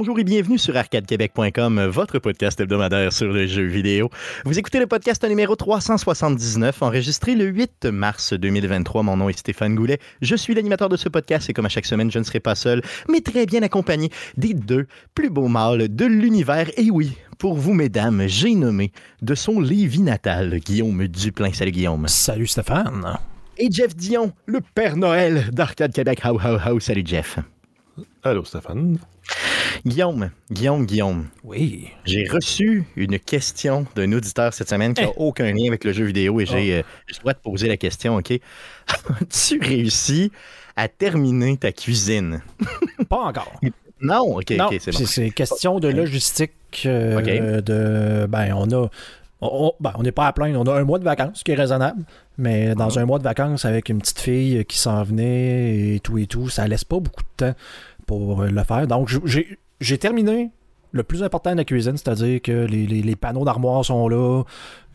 Bonjour et bienvenue sur arcadequebec.com, votre podcast hebdomadaire sur les jeux vidéo. Vous écoutez le podcast numéro 379, enregistré le 8 mars 2023. Mon nom est Stéphane Goulet. Je suis l'animateur de ce podcast et comme à chaque semaine, je ne serai pas seul, mais très bien accompagné des deux plus beaux mâles de l'univers. Et oui, pour vous, mesdames, j'ai nommé de son Lévis natal, Guillaume Duplain. Salut Guillaume. Salut Stéphane. Et Jeff Dion, le Père Noël d'Arcade Québec. How, how, how. Salut Jeff. Allô Stéphane. Guillaume, Guillaume, Guillaume. Oui. J'ai reçu une question d'un auditeur cette semaine qui n'a aucun lien avec le jeu vidéo et j'ai euh, je dois te poser la question, OK? As-tu réussi à terminer ta cuisine? Pas encore. Non, OK, Non, OK, c'est bon. c'est question de logistique. euh, Ok. de, ben, on a. On ben, on n'est pas à plaindre. On a un mois de vacances, ce qui est raisonnable. Mais dans un mois de vacances avec une petite fille qui s'en venait et tout et tout, ça laisse pas beaucoup de temps pour euh, le faire. Donc, j'ai- terminé le plus important de la cuisine, c'est-à-dire que les, les- les panneaux d'armoire sont là.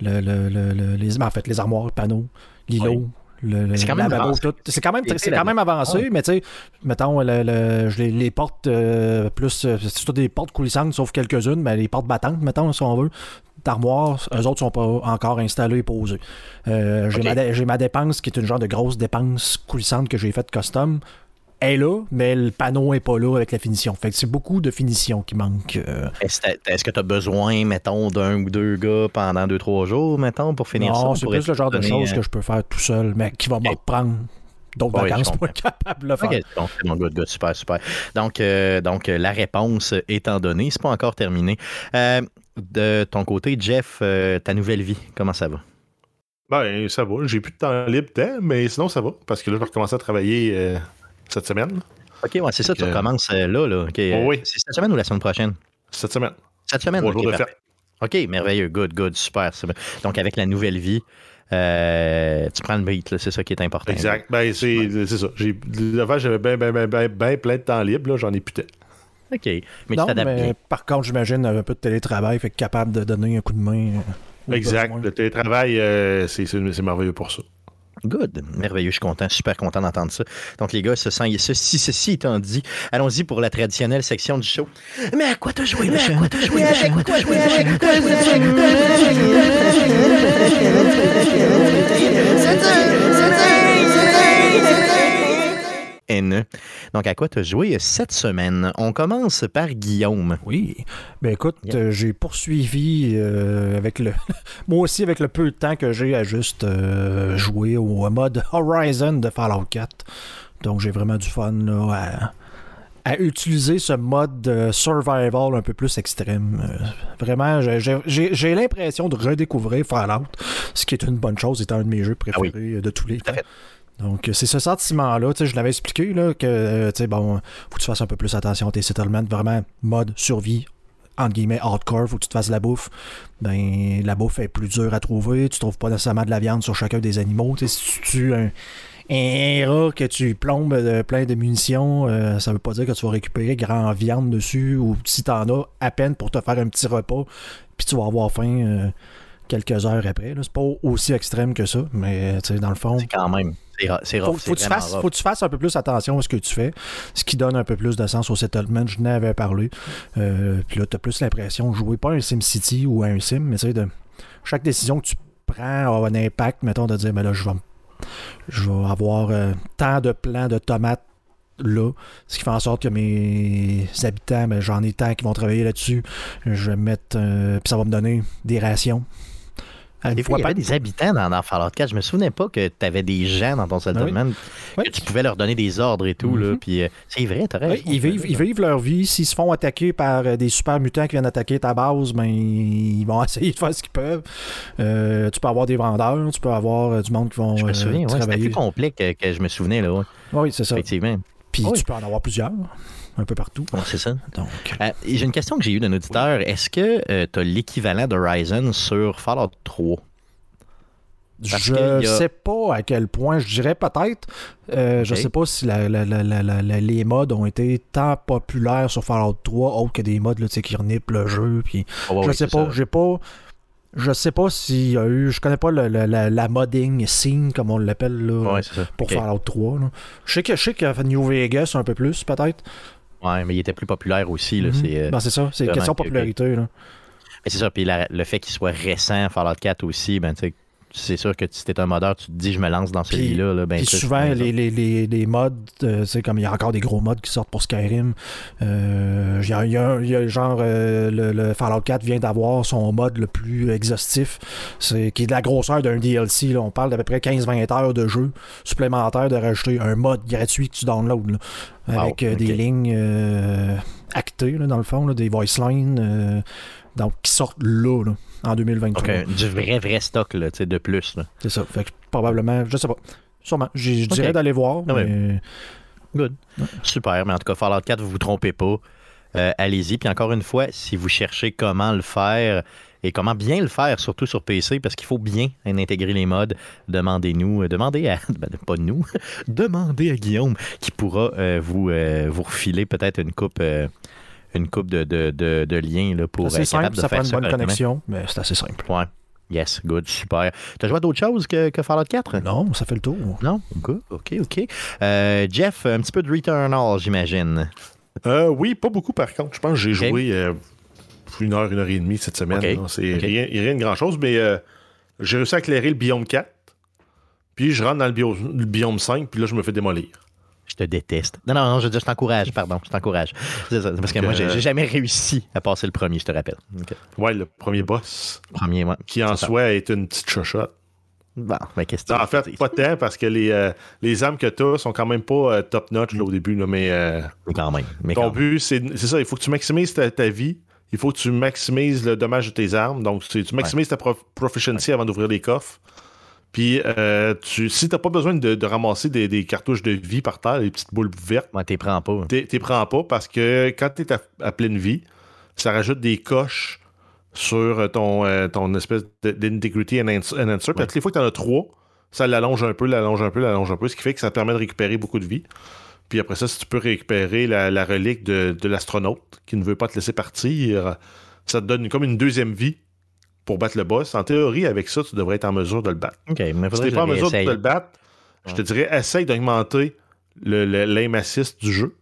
Le, le- le- le- les, en fait, les armoires, panneaux, l'îlot. Oui. C'est quand même. C'est quand même, Été c'est quand même avancé, Ouais. mais tu sais, mettons, les, portes euh, plus. euh, C'est toutes des portes coulissantes, sauf quelques-unes, mais les portes battantes, mettons, si on veut, d'armoire, eux autres sont pas encore installés et posés. Euh, j'ai Ok. ma, dé- j'ai ma dépense qui est une genre de grosse dépense coulissante que j'ai faite custom. Est là, mais le panneau est pas là avec la finition. Fait que c'est beaucoup de finition qui manque. euh. Est-ce que- tu as besoin, mettons, d'un ou deux gars pendant deux, trois jours, mettons, pour finir ça? Non, c'est plus le genre de choses euh, que je peux faire tout seul, mais qui va me reprendre d'autres Oui, vacances pour être capable de le faire. Good, good, super, super. Donc, euh, donc la réponse étant donnée, c'est pas encore terminé. Euh, de ton côté, Jeff, euh, ta nouvelle vie, comment ça va? Ben, ça va. J'ai plus de temps libre, mais sinon, ça va. Parce que là, je vais recommencer à travailler euh, cette semaine. OK, ouais, c'est ça, tu Ok. recommences euh, là, là. OK, euh, Oh oui. C'est cette semaine ou la semaine prochaine? Cette semaine. Cette semaine, Trois OK, jours de parfait. OK, merveilleux, good, good, super. Donc, avec la nouvelle vie, euh, tu prends le beat, c'est ça qui est important. Exact. Ben, c'est c'est ça. Avant, j'avais bien ben, ben, ben, ben plein de temps libre. Là, j'en ai temps. OK, mais non, tu t'adaptes mais par contre, j'imagine un peu de télétravail, fait capable de donner un coup de main. euh, Exact. Le télétravail, euh, c'est c'est- c'est merveilleux pour ça. Good, merveilleux, je suis content, super content d'entendre ça. Donc les gars, ce sent, ceci, ceci étant dit, allons-y pour la traditionnelle section du show. Mais à quoi t'as joué, mais à quoi t'as joué, mais à quoi t'as joué, Donc, à quoi t'as joué cette semaine? On commence par Guillaume. Oui. Ben écoute, Yeah. euh, j'ai poursuivi euh, avec le. Moi aussi, avec le peu de temps que j'ai à juste euh, jouer au mode Horizon de Fallout 4. Donc j'ai vraiment du fun là, à, à utiliser ce mode de survival un peu plus extrême. Vraiment, j'ai- l'impression de redécouvrir Fallout, ce qui est une bonne chose étant un de mes jeux Ah oui. préférés de tous les temps. Donc, euh, c'est ce sentiment-là. Tu sais, je l'avais expliqué, là, que, euh, tu sais, bon, faut que tu fasses un peu plus attention à tes settlements. Vraiment, mode survie, entre guillemets, hardcore, faut que tu te fasses la bouffe. Ben, la bouffe est plus dure à trouver. Tu trouves pas nécessairement de la viande sur chacun des animaux. Tu sais, si tu tues un, un rat que tu plombes de plein de munitions, euh, ça veut pas dire que tu vas récupérer grand viande dessus ou si t'en as à peine pour te faire un petit repas, puis tu vas avoir faim quelques heures après. là. C'est pas aussi extrême que ça, mais dans le fond, C'est quand même, c'est faut, que tu fasses, rough. faut que tu fasses un peu plus attention à ce que tu fais, ce qui donne un peu plus de sens au settlement. Je n'avais parlé. Euh, puis là, tu as plus l'impression de jouer pas à un SimCity ou à un Sim, mais tu sais, de chaque décision que tu prends a un impact, mettons, de dire, mais là, je vais, m- je vais avoir euh, tant de plants de tomates là, ce qui fait en sorte que mes habitants, ben, j'en ai tant qui vont travailler là-dessus. Je vais mettre, euh, puis ça va me donner des rations. Une Des fois, il y avait des habitants dans, dans Fallout 4. Je me souvenais pas que tu avais des gens dans ton settlement, Oui. que tu pouvais leur donner des ordres et tout. là. Mhm. Puis euh, c'est vrai, t'as raison. ils, vivent, ils vivent leur vie. S'ils se font attaquer par euh, des super mutants qui viennent attaquer ta base, ben, ils vont essayer de faire ce qu'ils peuvent. Euh, tu peux avoir des vendeurs, tu peux avoir euh, du monde qui vont Je me euh, souviens, ouais, c'était plus complet que, que je me souvenais, là, ouais, Oui, c'est ça. effectivement. Puis Oui. tu peux en avoir plusieurs, un peu partout. Ouais, c'est ça. Donc, Euh, et J'ai une question que j'ai eue d'un auditeur. Est-ce que tu as l'équivalent d'Horizon sur Fallout 3? Parce je a- sais pas à quel point, je dirais peut-être. Euh, Je Ok. sais pas si la- la- la- les mods ont été tant populaires sur Fallout 3, autres que des mods là, qui renippent le jeu. Puis Ah je oui, sais pas, j'ai pas. Je sais pas s'il y a eu. Je connais pas le- le- la, la modding scene, comme on l'appelle là, Ouais, pour. Fallout 3. là. Je sais que je sais que New Vegas un peu plus, peut-être. Ouais, mais il était plus populaire aussi. là, Mhm. c'est, euh, Ben, c'est ça, c'est vraiment question de popularité. Là. c'est ça. Puis la- le fait qu'il soit récent, Fallout 4 aussi, ben, tu sais, c'est sûr que si t'es un modeur, tu te dis, je me lance dans celui-là. là, ben, souvent, les, les, les, les mods, euh, c'est comme il y a encore des gros mods qui sortent pour Skyrim. Euh, Il y, a, y a- il y a genre, euh, le, le Fallout 4 vient d'avoir son mod le plus exhaustif, c'est qui est de la grosseur d'un DLC. là. On parle d'à peu près 15-20 heures de jeu supplémentaire de rajouter un mod gratuit que tu downloads. là, avec Wow, euh, des lignes actées, là, dans le fond, des voice lines. donc, qui sortent là, là, en 2023. Donc, euh, du vrai, vrai stock là, tu sais, de plus. C'est ça. Fait que probablement, je sais pas. Sûrement. Je dirais d'aller voir, Ah mais Good. Super. Mais en tout cas, Fallout 4, vous vous trompez pas. Euh, Allez-y. Puis encore une fois, si vous cherchez comment le faire et comment bien le faire, surtout sur PC, parce qu'il faut bien intégrer les modes, demandez-nous, euh, demandez à, ben, pas nous, demandez à Guillaume qui pourra euh, vous, euh, vous refiler peut-être une coupe, une coupe de, de, de- de liens là, pour être simple, capable de ça faire prend une ça bonne connexion, mais c'est assez simple. Ouais. Yes, good, super. T'as joué à d'autres choses que, que Fallout 4? Non, ça fait le tour. Non? Good, ok, ok. Euh, Jeff, un petit peu de Returnal, j'imagine. Euh, oui, pas beaucoup par contre. Je pense que j'ai joué euh, une heure, une heure et demie cette semaine. Ok. là. C'est Ok. rien, rien de grand chose, mais euh, j'ai réussi à éclairer le biome 4. Puis je rentre dans le, bio- le biome 5, puis là, je me fais démolir. Je te déteste. Non, non, non, je je t'encourage, pardon, je t'encourage. C'est ça, parce que moi, j'ai Euh, jamais réussi à passer le premier, je te rappelle. Ouais, le premier boss, Premier, ouais. qui en ça. soi est une petite chochotte. Bon, mais qu'est-ce que tu En fait, pas tant, parce que les, euh, les armes que tu as sont quand même pas top-notch au début, là, mais euh, Mais quand même. Mais ton quand but, c'est c'est ça, il faut que tu maximises ta, ta vie, il faut que tu maximises le dommage de tes armes, donc tu maximises ta prof- proficiency avant d'ouvrir les coffres. Puis, euh, tu, si t'as pas besoin de, de ramasser des, des cartouches de vie par terre, les petites boules vertes, Ouais, t'es prends pas. t'es t'es prends pas parce que quand t'es à, à pleine vie, ça rajoute des coches sur ton, euh, ton espèce d'integrity enhancer. enhancer. Puis, Ouais. toutes les fois que t'en as trois, ça l'allonge un peu, l'allonge un peu, l'allonge un peu, ce qui fait que ça te permet de récupérer beaucoup de vie. Puis après ça, si tu peux récupérer la, la relique de, de l'astronaute qui ne veut pas te laisser partir, ça te donne comme une deuxième vie pour battre le boss. En théorie, avec ça, tu devrais être en mesure de le battre. OK, mais Si t'es que pas en mesure de le battre, je te dirais, essaye d'augmenter l'aim assist du jeu.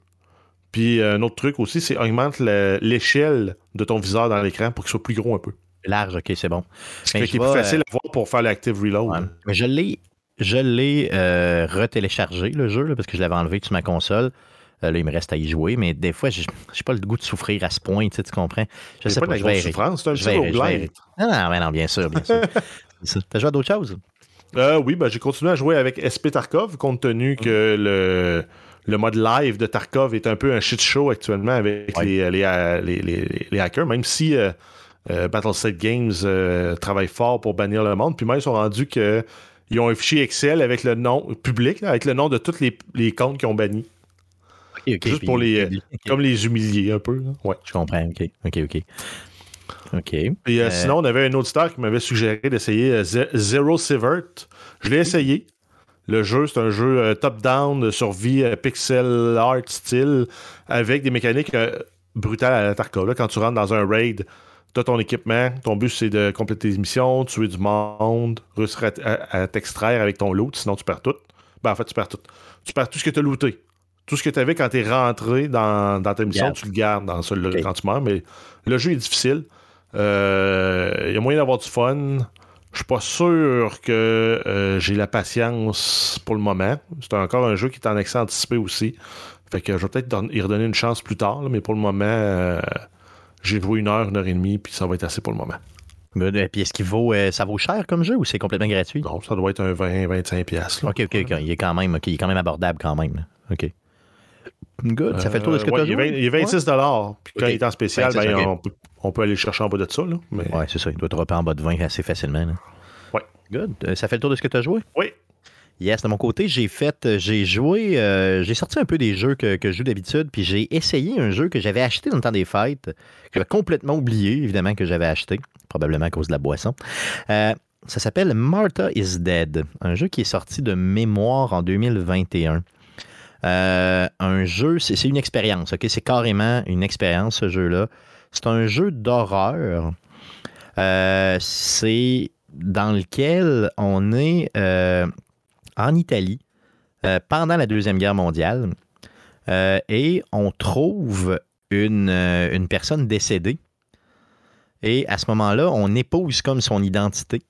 Puis euh, un autre truc aussi, c'est augmente l'échelle de ton viseur dans l'écran pour qu'il soit plus gros un peu. Large, OK, c'est bon. Ce qui est plus facile à voir pour faire l'active reload. Ouais. Mais je l'ai, je l'ai euh, retéléchargé, le jeu, là, parce que je l'avais enlevé sur ma console. Euh, là, il me reste à y jouer, mais des fois, j'ai j'ai pas le goût de souffrir à ce point, tu sais, tu comprends? Je sais pas pas, de je la vais grosse souffrance, c'est un je petit vais- je vais- roguelite. Non, non, mais non, bien sûr, bien sûr. T'as joué à d'autres choses? Euh, oui, ben, j'ai continué à jouer avec SP Tarkov, compte tenu que le, le mode live de Tarkov est un peu un shit show actuellement avec Ouais. les, les, les- hackers, même si euh, euh, Battle7 Games euh, travaille fort pour bannir le monde, puis même ils sont rendus que ils ont un fichier Excel avec le nom public, là, avec le nom de tous les, les comptes qu'ils ont bannis, Juste pour les- OK, comme les humilier un peu. là. Ouais. Je comprends, OK, OK, OK. OK. Et euh, Euh, sinon, on avait un auditeur qui m'avait suggéré d'essayer euh, Ze- Zero Sivert. Je l'ai essayé. Le jeu, c'est un jeu euh, top-down de survie euh, pixel art style avec des mécaniques euh, brutales à la Tarkov. Là, quand tu rentres dans un raid, tu as ton équipement. Ton but, c'est de compléter les missions, tuer du monde, réussir à t'extraire avec ton loot, sinon tu perds tout. Ben, en fait, tu perds tout. Tu perds tout ce que tu as looté. Tout ce que tu avais quand tu es rentré dans, dans ta mission, tu le gardes dans celui-là Ok. quand tu meurs. Mais le jeu est difficile. Euh, Il y a moyen d'avoir du fun. Je suis pas sûr que euh, j'ai la patience pour le moment. C'est encore un jeu qui est en accès anticipé aussi. Fait que je vais peut-être y redonner une chance plus tard, là, mais pour le moment, euh, j'ai joué une heure, une heure et demie, puis ça va être assez pour le moment. Et Puis est-ce qu'il vaut, euh, ça vaut cher comme jeu ou c'est complètement gratuit? Donc, ça doit être un 20-25$. piastres, là. OK, OK, OK. Il est quand même, il est quand même abordable quand même. OK. Good. Ça fait le tour de ce que Euh, tu as ouais, il est joué? Il est 26 Puis quand il est en spécial, 26, ben, on, peut, on peut aller chercher en bas de ça. Là, mais... Ouais, c'est ça. Il doit dropper en bas de 20 assez facilement. là. Ouais. Good. Euh, Ça fait le tour de ce que tu as joué? Oui. Yes, de mon côté, j'ai fait, euh, j'ai joué, euh, j'ai sorti un peu des jeux que, que je joue d'habitude, puis j'ai essayé un jeu que j'avais acheté dans le temps des fêtes, que j'avais complètement oublié, évidemment, que j'avais acheté, probablement à cause de la boisson. Euh, ça s'appelle Martha is Dead, un jeu qui est sorti de mémoire en 2021. Euh, un jeu, c'est une expérience, ok? C'est carrément une expérience, ce jeu-là. C'est un jeu d'horreur. Euh, c'est dans lequel on est euh, en Italie pendant la Deuxième Guerre mondiale. Et on trouve une personne décédée. Et à ce moment-là, on épouse comme son identité.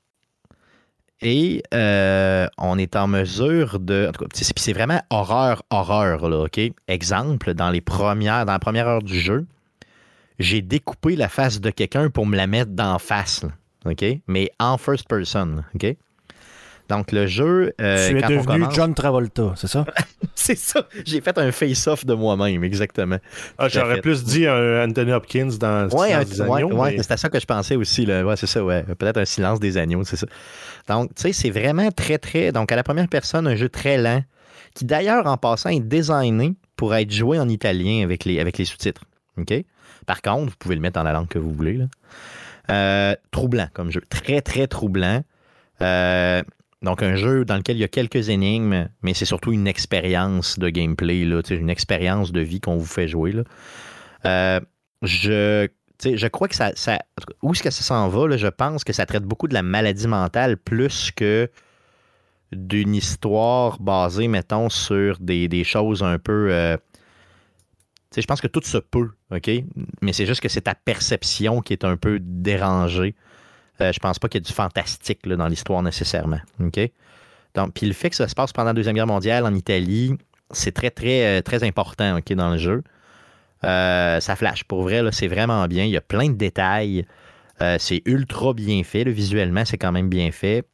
Et euh, on est en mesure de. En tout cas, c'est- puis c'est vraiment horreur, horreur, là, OK? Exemple, dans, les premières, dans la première heure du jeu, j'ai découpé la face de quelqu'un pour me la mettre d'en face, là, OK? Mais en first person, OK? Donc, le jeu. euh, tu es quand on devenu commence- John Travolta, c'est ça? C'est ça. J'ai fait un face-off de moi-même, exactement. Ah, J'aurais plus dit un Anthony Hopkins dans Ouais, Silence un- des ouais, Agneaux, ouais, mais- c'est à ça que je pensais aussi. Là. Ouais, c'est ça, ouais. Peut-être un silence des agneaux, c'est ça. Donc, tu sais, c'est vraiment très, très. Donc, à la première personne, un jeu très lent, qui d'ailleurs, en passant, est designé pour être joué en italien avec les, avec les sous-titres. OK? Par contre, vous pouvez le mettre dans la langue que vous voulez. Euh, troublant comme jeu. Très, très troublant. Euh, donc, un jeu dans lequel il y a quelques énigmes, mais c'est surtout une expérience de gameplay, là, une expérience de vie qu'on vous fait jouer. Là. Euh, je, je crois que ça. où est-ce que ça s'en va? là? je pense que ça traite beaucoup de la maladie mentale plus que d'une histoire basée, mettons, sur des, choses un peu. euh, je pense que tout se peut, OK? Mais c'est juste que c'est ta perception qui est un peu dérangée. Euh, je pense pas qu'il y ait du fantastique là, dans l'histoire nécessairement. OK? Donc, puis le fait que ça se passe pendant la Deuxième Guerre mondiale en Italie, c'est très, très, euh, très important OK, dans le jeu. Euh, ça flash. Pour vrai, c'est vraiment bien. Il y a plein de détails. Euh, c'est ultra bien fait. visuellement, c'est quand même bien fait.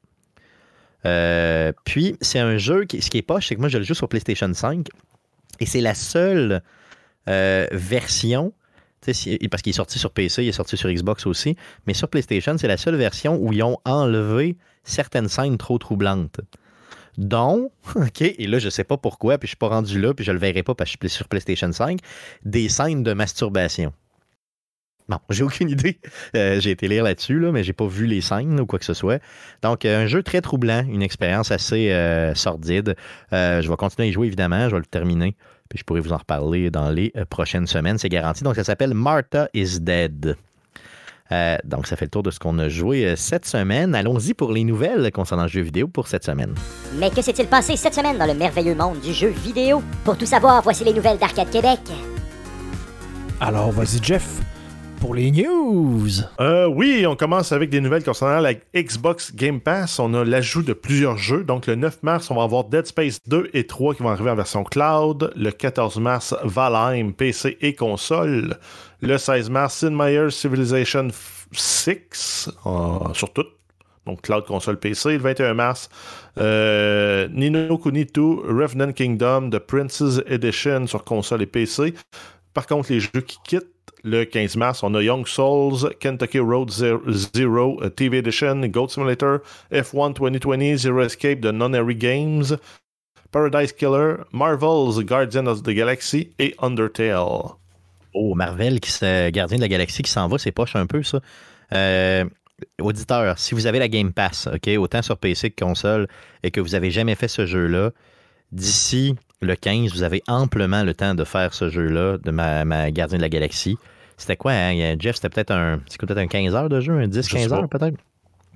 Euh, puis, c'est un jeu qui, ce qui est poche, c'est que moi, je le joue sur PlayStation 5 et c'est la seule version, parce qu'il est sorti sur PC, il est sorti sur Xbox aussi, mais sur PlayStation, c'est la seule version où ils ont enlevé certaines scènes trop troublantes. Dont, OK, et là, je sais pas pourquoi, puis je suis pas rendu là, puis je le verrai pas parce que je suis sur PlayStation 5, des scènes de masturbation. Bon, j'ai aucune idée. Euh, j'ai été lire là-dessus, là, mais j'ai pas vu les scènes ou quoi que ce soit. Donc, euh, un jeu très troublant, une expérience assez euh, sordide. Je vais continuer à y jouer, évidemment. Je vais le terminer. Puis je pourrai vous en reparler dans les prochaines semaines. C'est garanti. Donc, ça s'appelle Martha is Dead. Euh, donc, ça fait le tour de ce qu'on a joué euh, cette semaine. Allons-y pour les nouvelles concernant le jeu vidéo pour cette semaine. Mais que s'est-il passé cette semaine dans le merveilleux monde du jeu vidéo? Pour tout savoir, voici les nouvelles d'Arcade Québec. Alors, vas-y, Jeff, pour les news. Euh, oui, on commence avec des nouvelles concernant la Xbox Game Pass. On a l'ajout de plusieurs jeux. Donc, le 9 mars, on va avoir Dead Space 2 et 3 qui vont arriver en version cloud. Le 14 mars, Valheim, PC et console. Le 16 mars, Sid Meier's Civilization 6 euh, sur tout. Donc, cloud, console, PC. Le 21 mars, euh, Nino Kuni 2, Revenant Kingdom, The Prince's Edition sur console et PC. Par contre, les jeux qui quittent, le 15 mars, on a Young Souls, Kentucky Road Zero, euh, TV Edition, Goat Simulator, F1 2020, Zero Escape de Non-Airy Games, Paradise Killer, Marvel's Guardian of the Galaxy et Undertale. Oh, Marvel, qui gardien de la galaxie qui s'en va, c'est poche un peu, ça. Euh, auditeur, si vous avez la Game Pass, autant sur PC que console, et que vous n'avez jamais fait ce jeu-là, d'ici le 15, vous avez amplement le temps de faire ce jeu-là, de ma, ma gardien de la galaxie. C'était quoi, hein? Jeff? C'était peut-être un, c'est peut-être un 15 heures de jeu, un 10-15 Je sais heures peut-être?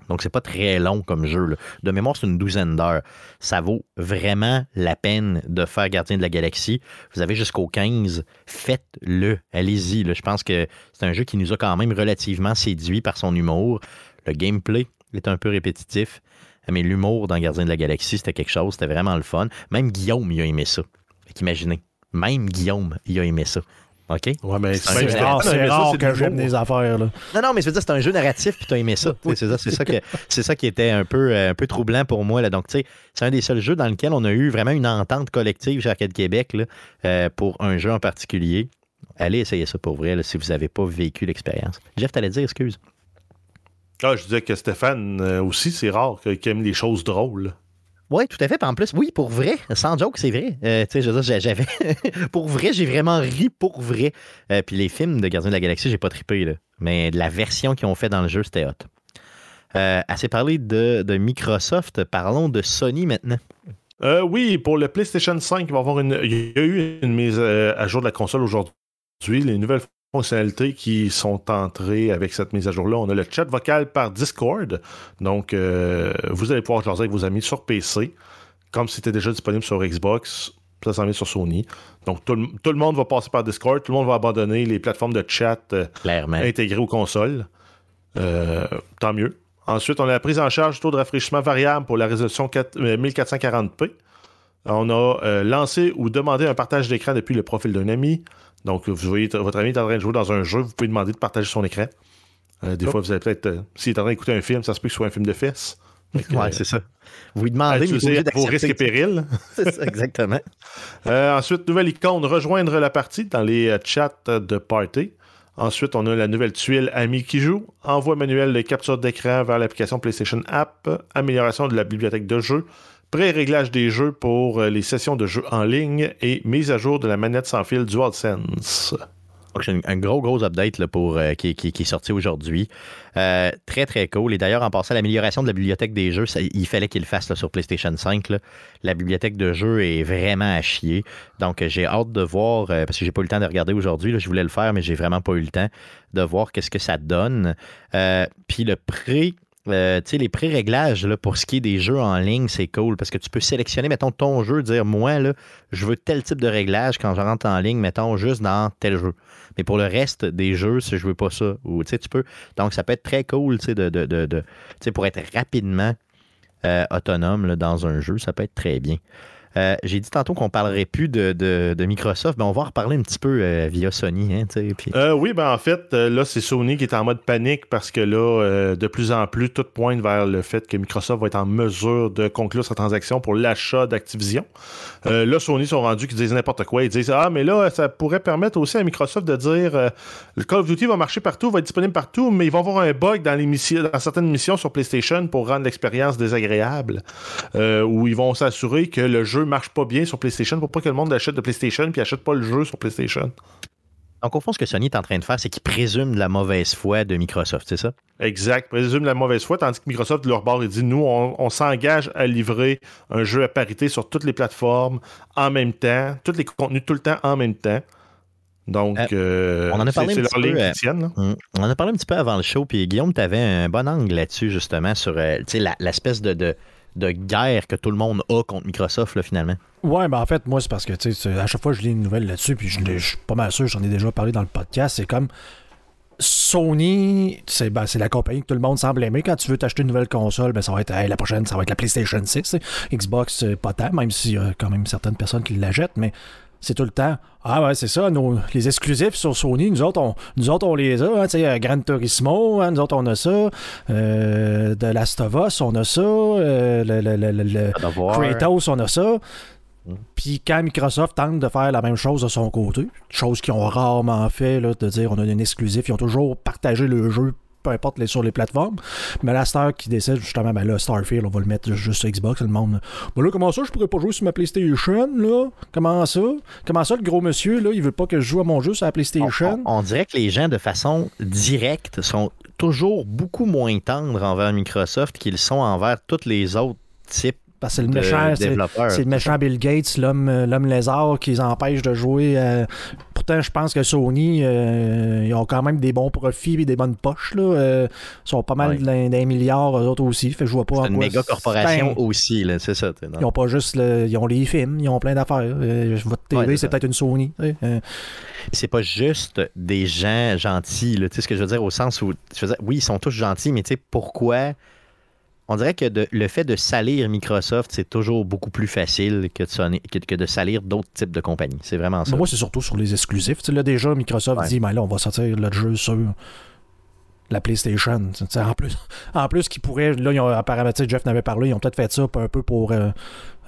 Donc, c'est pas très long comme jeu. là. De mémoire, c'est une douzaine d'heures. Ça vaut vraiment la peine de faire Gardien de la Galaxie. Vous avez jusqu'au 15. Faites-le. Allez-y. Je pense que c'est un jeu qui nous a quand même relativement séduit par son humour. Le gameplay est un peu répétitif. Mais l'humour dans Gardien de la Galaxie, c'était quelque chose. C'était vraiment le fun. Même Guillaume, il a aimé ça. Fait qu'imaginez. Même Guillaume, il a aimé ça. OK? Ouais, mais C'est rare, rare c'est que de j'aime des affaires. Là. Non, non, mais je veux dire, c'est un jeu narratif, puis t'as aimé ça. C'est ça, c'est ça, que- c'est ça qui était un peu, euh, un peu troublant pour moi. Là. Donc, tu sais, c'est un des seuls jeux dans lequel on a eu vraiment une entente collective chez Arcade Québec là, euh, pour un jeu en particulier. Allez essayer ça pour vrai là, si vous n'avez pas vécu l'expérience. Jeff, t'allais dire, excuse? Ah, je disais que Stéphane euh, aussi, c'est rare qu'il aime les choses drôles. Oui, tout à fait. Puis en plus, oui, pour vrai, sans joke, c'est vrai. Euh, tu sais, je j'avais. pour vrai, j'ai vraiment ri pour vrai. Euh, puis les films de Gardien de la Galaxie, j'ai pas trippé, là. Mais la version qu'ils ont fait dans le jeu, c'était hot. Assez parlé de, de Microsoft, parlons de Sony maintenant. Euh, oui, pour le PlayStation 5, il va y avoir une, il y a eu une mise à jour de la console aujourd'hui. Les nouvelles fonctionnalités qui sont entrées avec cette mise à jour-là, on a le chat vocal par Discord. Donc, euh, vous allez pouvoir jaser avec vos amis sur PC, comme c'était déjà disponible sur Xbox. Ça s'en vient sur Sony. Donc, tout le, tout le monde va passer par Discord. Tout le monde va abandonner les plateformes de chat euh, intégrées aux consoles. Euh, tant mieux. Ensuite, on a la prise en charge du taux de rafraîchissement variable pour la résolution 4 euh, 1440p. On a lancé ou demandé un partage d'écran depuis le profil d'un ami. Donc, vous voyez, votre ami est en train de jouer dans un jeu, vous pouvez demander de partager son écran. Euh, des Oh. fois, vous allez peut-être. euh, S'il est en train d'écouter un film, ça se peut que ce soit un film de fesses. Que, Ouais, euh, c'est ça. Vous lui demandez, vos risques et périls. C'est ça, exactement. Ensuite, nouvelle icône, rejoindre la partie dans les chats de party. Ensuite, on a la nouvelle tuile Ami qui joue, envoi manuel de capture d'écran vers l'application PlayStation App, amélioration de la bibliothèque de jeux, pré-réglage des jeux pour euh, les sessions de jeux en ligne et mise à jour de la manette sans fil DualSense. Un, un gros, gros update là, pour, euh, qui, qui- est sorti aujourd'hui. Euh, très, très cool. Et d'ailleurs, en passant, l'amélioration de la bibliothèque des jeux, il fallait qu'il le fasse sur PlayStation 5. là. La bibliothèque de jeux est vraiment à chier. Donc, j'ai hâte de voir, parce que j'ai pas eu le temps de regarder aujourd'hui. Je voulais le faire, mais j'ai vraiment pas eu le temps de voir qu'est-ce que ça donne. Puis le pré. Euh, les pré-réglages pour ce qui est des jeux en ligne, c'est cool parce que tu peux sélectionner, mettons, ton jeu, dire moi, là, je veux tel type de réglage quand je rentre en ligne, mettons, juste dans tel jeu. Mais pour le reste des jeux, si je veux pas ça, ou tu peux. Donc, ça peut être très cool, de, de, de, pour être rapidement euh, autonome dans un jeu, ça peut être très bien. Euh, J'ai dit tantôt qu'on parlerait plus de, de- Microsoft, mais on va en reparler un petit peu euh, via Sony. Hein, Euh, oui, ben en fait, euh, là, c'est Sony qui est en mode panique parce que là, de plus en plus, tout pointe vers le fait que Microsoft va être en mesure de conclure sa transaction pour l'achat d'Activision. Là, Sony sont rendus qu'ils disent n'importe quoi. Ils disent Ah, mais là, ça pourrait permettre aussi à Microsoft de dire le Call of Duty va marcher partout, va être disponible partout, mais ils vont avoir un bug dans, dans certaines missions sur PlayStation pour rendre l'expérience désagréable. Où ils vont s'assurer que le jeu marche pas bien sur PlayStation pour pas que le monde achète de PlayStation puis achète pas le jeu sur PlayStation. Donc, au fond, ce que Sony est en train de faire, c'est qu'il présume de la mauvaise foi de Microsoft, c'est ça? Exact. Présume la mauvaise foi, tandis que Microsoft, de leur bord, il dit nous, on, on s'engage à livrer un jeu à parité sur toutes les plateformes en même temps, tous les contenus tout le temps en même temps. Donc, Euh, euh, on en a c'est- parlé un leur petit peu, euh. Mm. On en a parlé un petit peu avant le show, puis Guillaume, tu avais un bon angle là-dessus, justement, sur l'espèce de, de, de guerre que tout le monde a contre Microsoft, là, finalement. Ouais, ben en fait, moi, c'est parce que, tu sais, à chaque fois je lis une nouvelle là-dessus, puis je l'ai- je suis pas mal sûr, j'en ai déjà parlé dans le podcast, c'est comme Sony, c'est ben, c'est la compagnie que tout le monde semble aimer. Quand tu veux t'acheter une nouvelle console, ben, ça va être hey, la prochaine, ça va être la PlayStation 6. tu sais. Xbox, pas tant, même s'il y a quand même certaines personnes qui la jettent, mais c'est tout le temps. Ah ouais, c'est ça, nos, les exclusifs sur Sony, nous autres, on, nous autres, on les a. hein, tu sais, euh, Gran Turismo, hein, nous autres, on a ça. Euh, de Last of Us, on a ça. Euh, le- le- le- le-. Kratos, on a ça. Mm. Puis quand Microsoft tente de faire la même chose de son côté, chose qu'ils ont rarement fait, là, de dire on a une exclusif, ils ont toujours partagé le jeu, peu importe les, sur les plateformes. Mais la Star qui décide justement, ben là, Starfield, on va le mettre juste sur Xbox, le monde. Ben là, comment ça, je pourrais pas jouer sur ma PlayStation, là? Comment ça? Comment ça, le gros monsieur, là, il veut pas que je joue à mon jeu sur la On, PlayStation? on- on dirait que les gens, de façon directe, sont toujours beaucoup moins tendres envers Microsoft qu'ils sont envers tous les autres types Parce que c'est le méchant, c'est- le méchant Bill Gates, l'homme, euh, l'homme lézard qui les empêche de jouer. euh, Pourtant, je pense que Sony, euh, ils ont quand même des bons profits et des bonnes poches. Là. Euh, ils sont pas mal d'un, milliard, eux autres aussi. Fait je vois pas C'est une quoi- méga corporation Ben, aussi, là, c'est ça. ils ont pas juste le- ils ont les films, ils ont plein d'affaires. Votre TV, Ouais, c'est peut-être une Sony. c'est pas juste des gens gentils. là. Tu sais ce que je veux dire au sens où, je veux dire, oui, ils sont tous gentils, mais tu sais pourquoi On dirait que de- le fait de salir Microsoft, c'est toujours beaucoup plus facile que de, sonner- que, que de salir d'autres types de compagnies. C'est vraiment ça. Mais moi, c'est surtout sur les exclusifs. Tu sais, là, déjà, Microsoft Ouais. dit, ben là, on va sortir le jeu sur la PlayStation. Tu sais, en plus, en plus qu'ils pourraient, là, ils ont, apparemment, Jeff n'avait parlé, ils ont peut-être fait ça un peu pour, euh,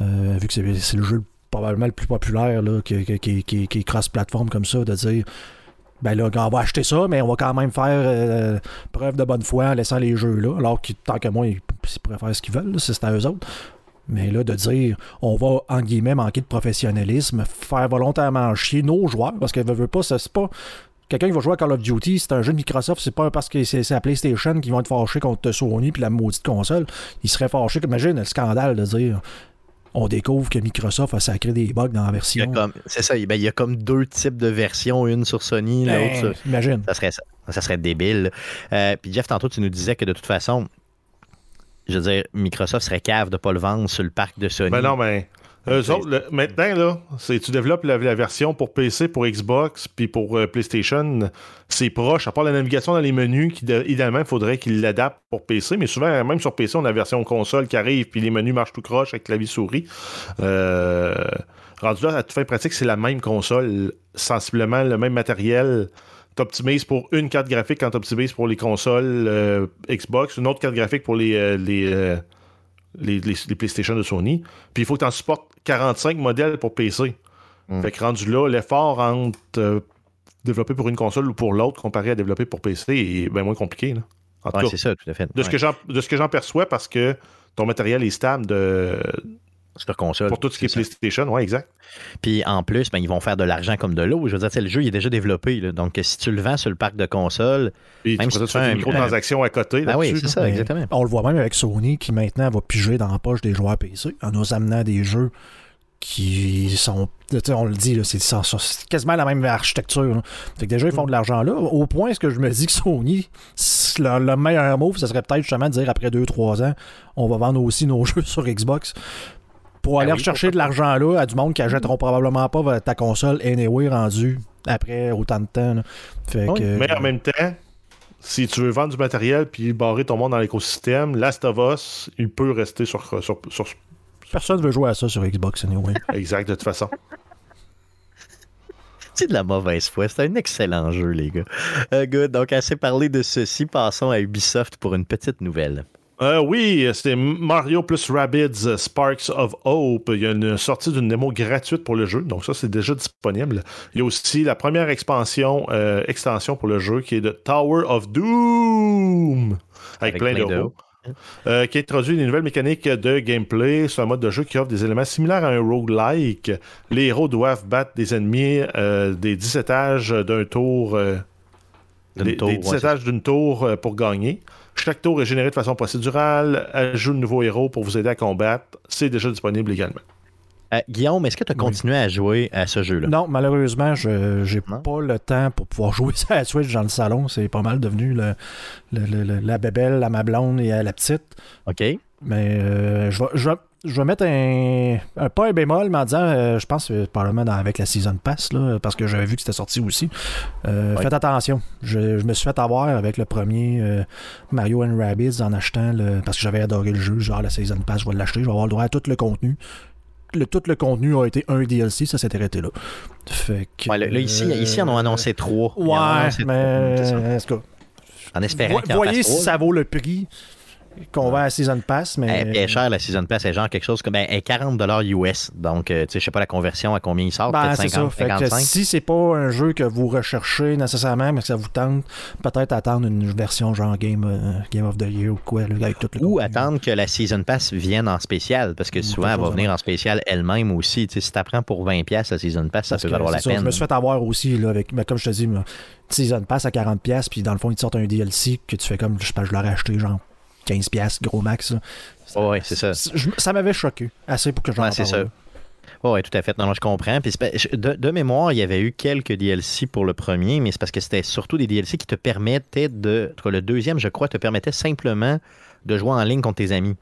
euh, vu que c'est le jeu probablement le plus populaire, là, qui, qui, qui, qui- qui est cross-platform comme ça, de dire, ben là, on va acheter ça, mais on va quand même faire euh, preuve de bonne foi en laissant les jeux là, alors que tant que moi, ils, ils pourraient faire ce qu'ils veulent, c'est à eux autres. Mais là, de dire, on va, en guillemets, manquer de professionnalisme, faire volontairement chier nos joueurs, parce que veut, veut pas, c'est pas. Quelqu'un qui va jouer à Call of Duty, c'est un jeu de Microsoft, c'est pas parce que c'est c'est la PlayStation qui vont être fâchés contre Sony puis la maudite console. Ils seraient fâchés. Imagine le scandale de dire on découvre que Microsoft a sacré des bugs dans la Il y a version. comme- C'est ça, ben, il y a comme deux types de versions, une sur Sony, l'autre Ben, sur, imagine. Ça serait, ça, ça serait débile. Euh, puis Jeff, tantôt, tu nous disais que de toute façon, je veux dire, Microsoft serait cave de ne pas le vendre sur le parc de Sony. Ben non, mais Eux autres, le- maintenant, là, c'est tu développes la, la version pour PC, pour Xbox, puis pour euh, PlayStation, c'est proche. À part la navigation dans les menus, qui de- idéalement, il faudrait qu'ils l'adaptent pour PC, mais souvent, même sur PC, on a la version console qui arrive, puis les menus marchent tout croche avec clavier-souris. Euh, rendu là, à toute fin pratique, c'est la même console, sensiblement le même matériel. T'optimises pour une carte graphique quand t'optimises pour les consoles euh, Xbox, une autre carte graphique pour les, euh, les, euh, les, les- les PlayStation de Sony. Puis il faut que tu en supportes 45 modèles pour PC. Mm. Fait que rendu là, l'effort entre euh, développer pour une console ou pour l'autre comparé à développer pour PC est bien moins compliqué. là. En tout Ouais, cas, c'est ça, tout à fait. de ce que j'en- de ce que j'en perçois, parce que ton matériel est stable de, Sur console. pour tout ce qui est. PlayStation. Ouais, exact. Puis en plus, ben, ils vont faire de l'argent comme de l'eau. Je veux dire, le jeu il est déjà développé. là. Donc, si tu le vends sur le parc de consoles, Puis Même tu si peux tu faire fais un- microtransactions à côté. ben oui, c'est ça, exactement. On le voit même avec Sony qui maintenant va piger dans la poche des joueurs PC en nous amenant des jeux qui sont. tu sais, On le dit, c'est quasiment la même architecture. là. Fait que déjà, ils font de l'argent là. Au point, est-ce que je me dis que Sony, le, le meilleur move, ça serait peut-être justement de dire après 2-3 ans, on va vendre aussi nos jeux sur Xbox. Pour aller Ben oui, rechercher de l'argent là à du monde qui achèteront probablement pas ta console anyway rendue après autant de temps. là. Fait Oui, que, Mais en même temps, si tu veux vendre du matériel puis barrer ton monde dans l'écosystème, Last of Us, il peut rester sur, sur, sur- personne veut jouer à ça sur Xbox anyway. exact de toute façon. C'est de la mauvaise foi. C'est un excellent jeu, les gars. Euh, good. Donc, assez parlé de ceci. Passons à Ubisoft pour une petite nouvelle. Euh, oui, c'est Mario plus Rabbids euh, Sparks of Hope. Il y a une sortie d'une démo gratuite pour le jeu, donc ça c'est déjà disponible. Il y a aussi la première expansion, euh, extension pour le jeu qui est de Tower of Doom avec, Avec plein, plein de roues. Euh, qui introduit des nouvelles mécaniques de gameplay. C'est un mode de jeu qui offre des éléments similaires à un roguelike. Les héros doivent battre des ennemis euh, des 10 étages d'un tour. des, tour, des ouais, 10 c'est étages d'une tour pour gagner. Chaque tour est généré de façon procédurale. Ajoute de nouveaux héros pour vous aider à combattre. C'est déjà disponible également. Euh, Guillaume, est-ce que tu as continué à jouer à ce jeu-là? Non, malheureusement, je j'ai Non? pas le temps pour pouvoir jouer ça à la Switch dans le salon. C'est pas mal devenu le, le- le- le- la bébelle à ma blonde et à la petite. OK. Mais euh, je, vais, je, vais, je vais mettre un, un- pas un bémol, mais en disant, euh, je pense euh, probablement dans- avec la Season Pass, là, parce que j'avais vu que c'était sorti aussi. Euh. Faites attention. Je, je me suis fait avoir avec le premier euh, Mario and Rabbids en achetant le. Parce que j'avais adoré le jeu, genre la Season Pass, je vais l'acheter, je vais avoir le droit à tout le contenu. Le, tout le contenu a été un DLC, ça s'est arrêté là. Fait que, Ouais, là, ici, ici, on en a annoncé trois. Ouais, annoncé trois. mais ça. en espérant vo- voyez si trois. ça vaut le prix qu'on va à Season Pass, mais. Elle est chère, la Season Pass. C'est genre quelque chose comme ben, elle est 40 US. Donc, euh, tu sais, je sais pas la conversion à combien il sort. Ben, peut-être c'est ça. 50, Fait que 55. si c'est pas un jeu que vous recherchez nécessairement, mais que ça vous tente, peut-être attendre une version genre Game, euh, Game of the Year ou quoi, là, avec tout le Ou contenu. attendre que la Season Pass vienne en spécial, parce que Ou souvent, elle va venir en spécial elle-même aussi. Tu sais, si tu apprends pour 20$ la Season Pass, ça peut que valoir la ça, peine. Je me suis fait avoir aussi, là, avec, ben, comme je te dis, Season Pass à 40$, puis dans le fond, ils te sortent un DLC que tu fais comme, je sais pas, je l'aurais acheté genre 15$, gros max. là. C'est ça. Je- ça m'avait choqué assez pour que j'en Ouais, c'est. Oui, tout à fait. Non, non, je comprends. Puis c'est de, de mémoire, il y avait eu quelques DLC pour le premier, mais c'est parce que c'était surtout des DLC qui te permettaient de. En tout cas, le deuxième, je crois, te permettait simplement de jouer en ligne contre tes amis.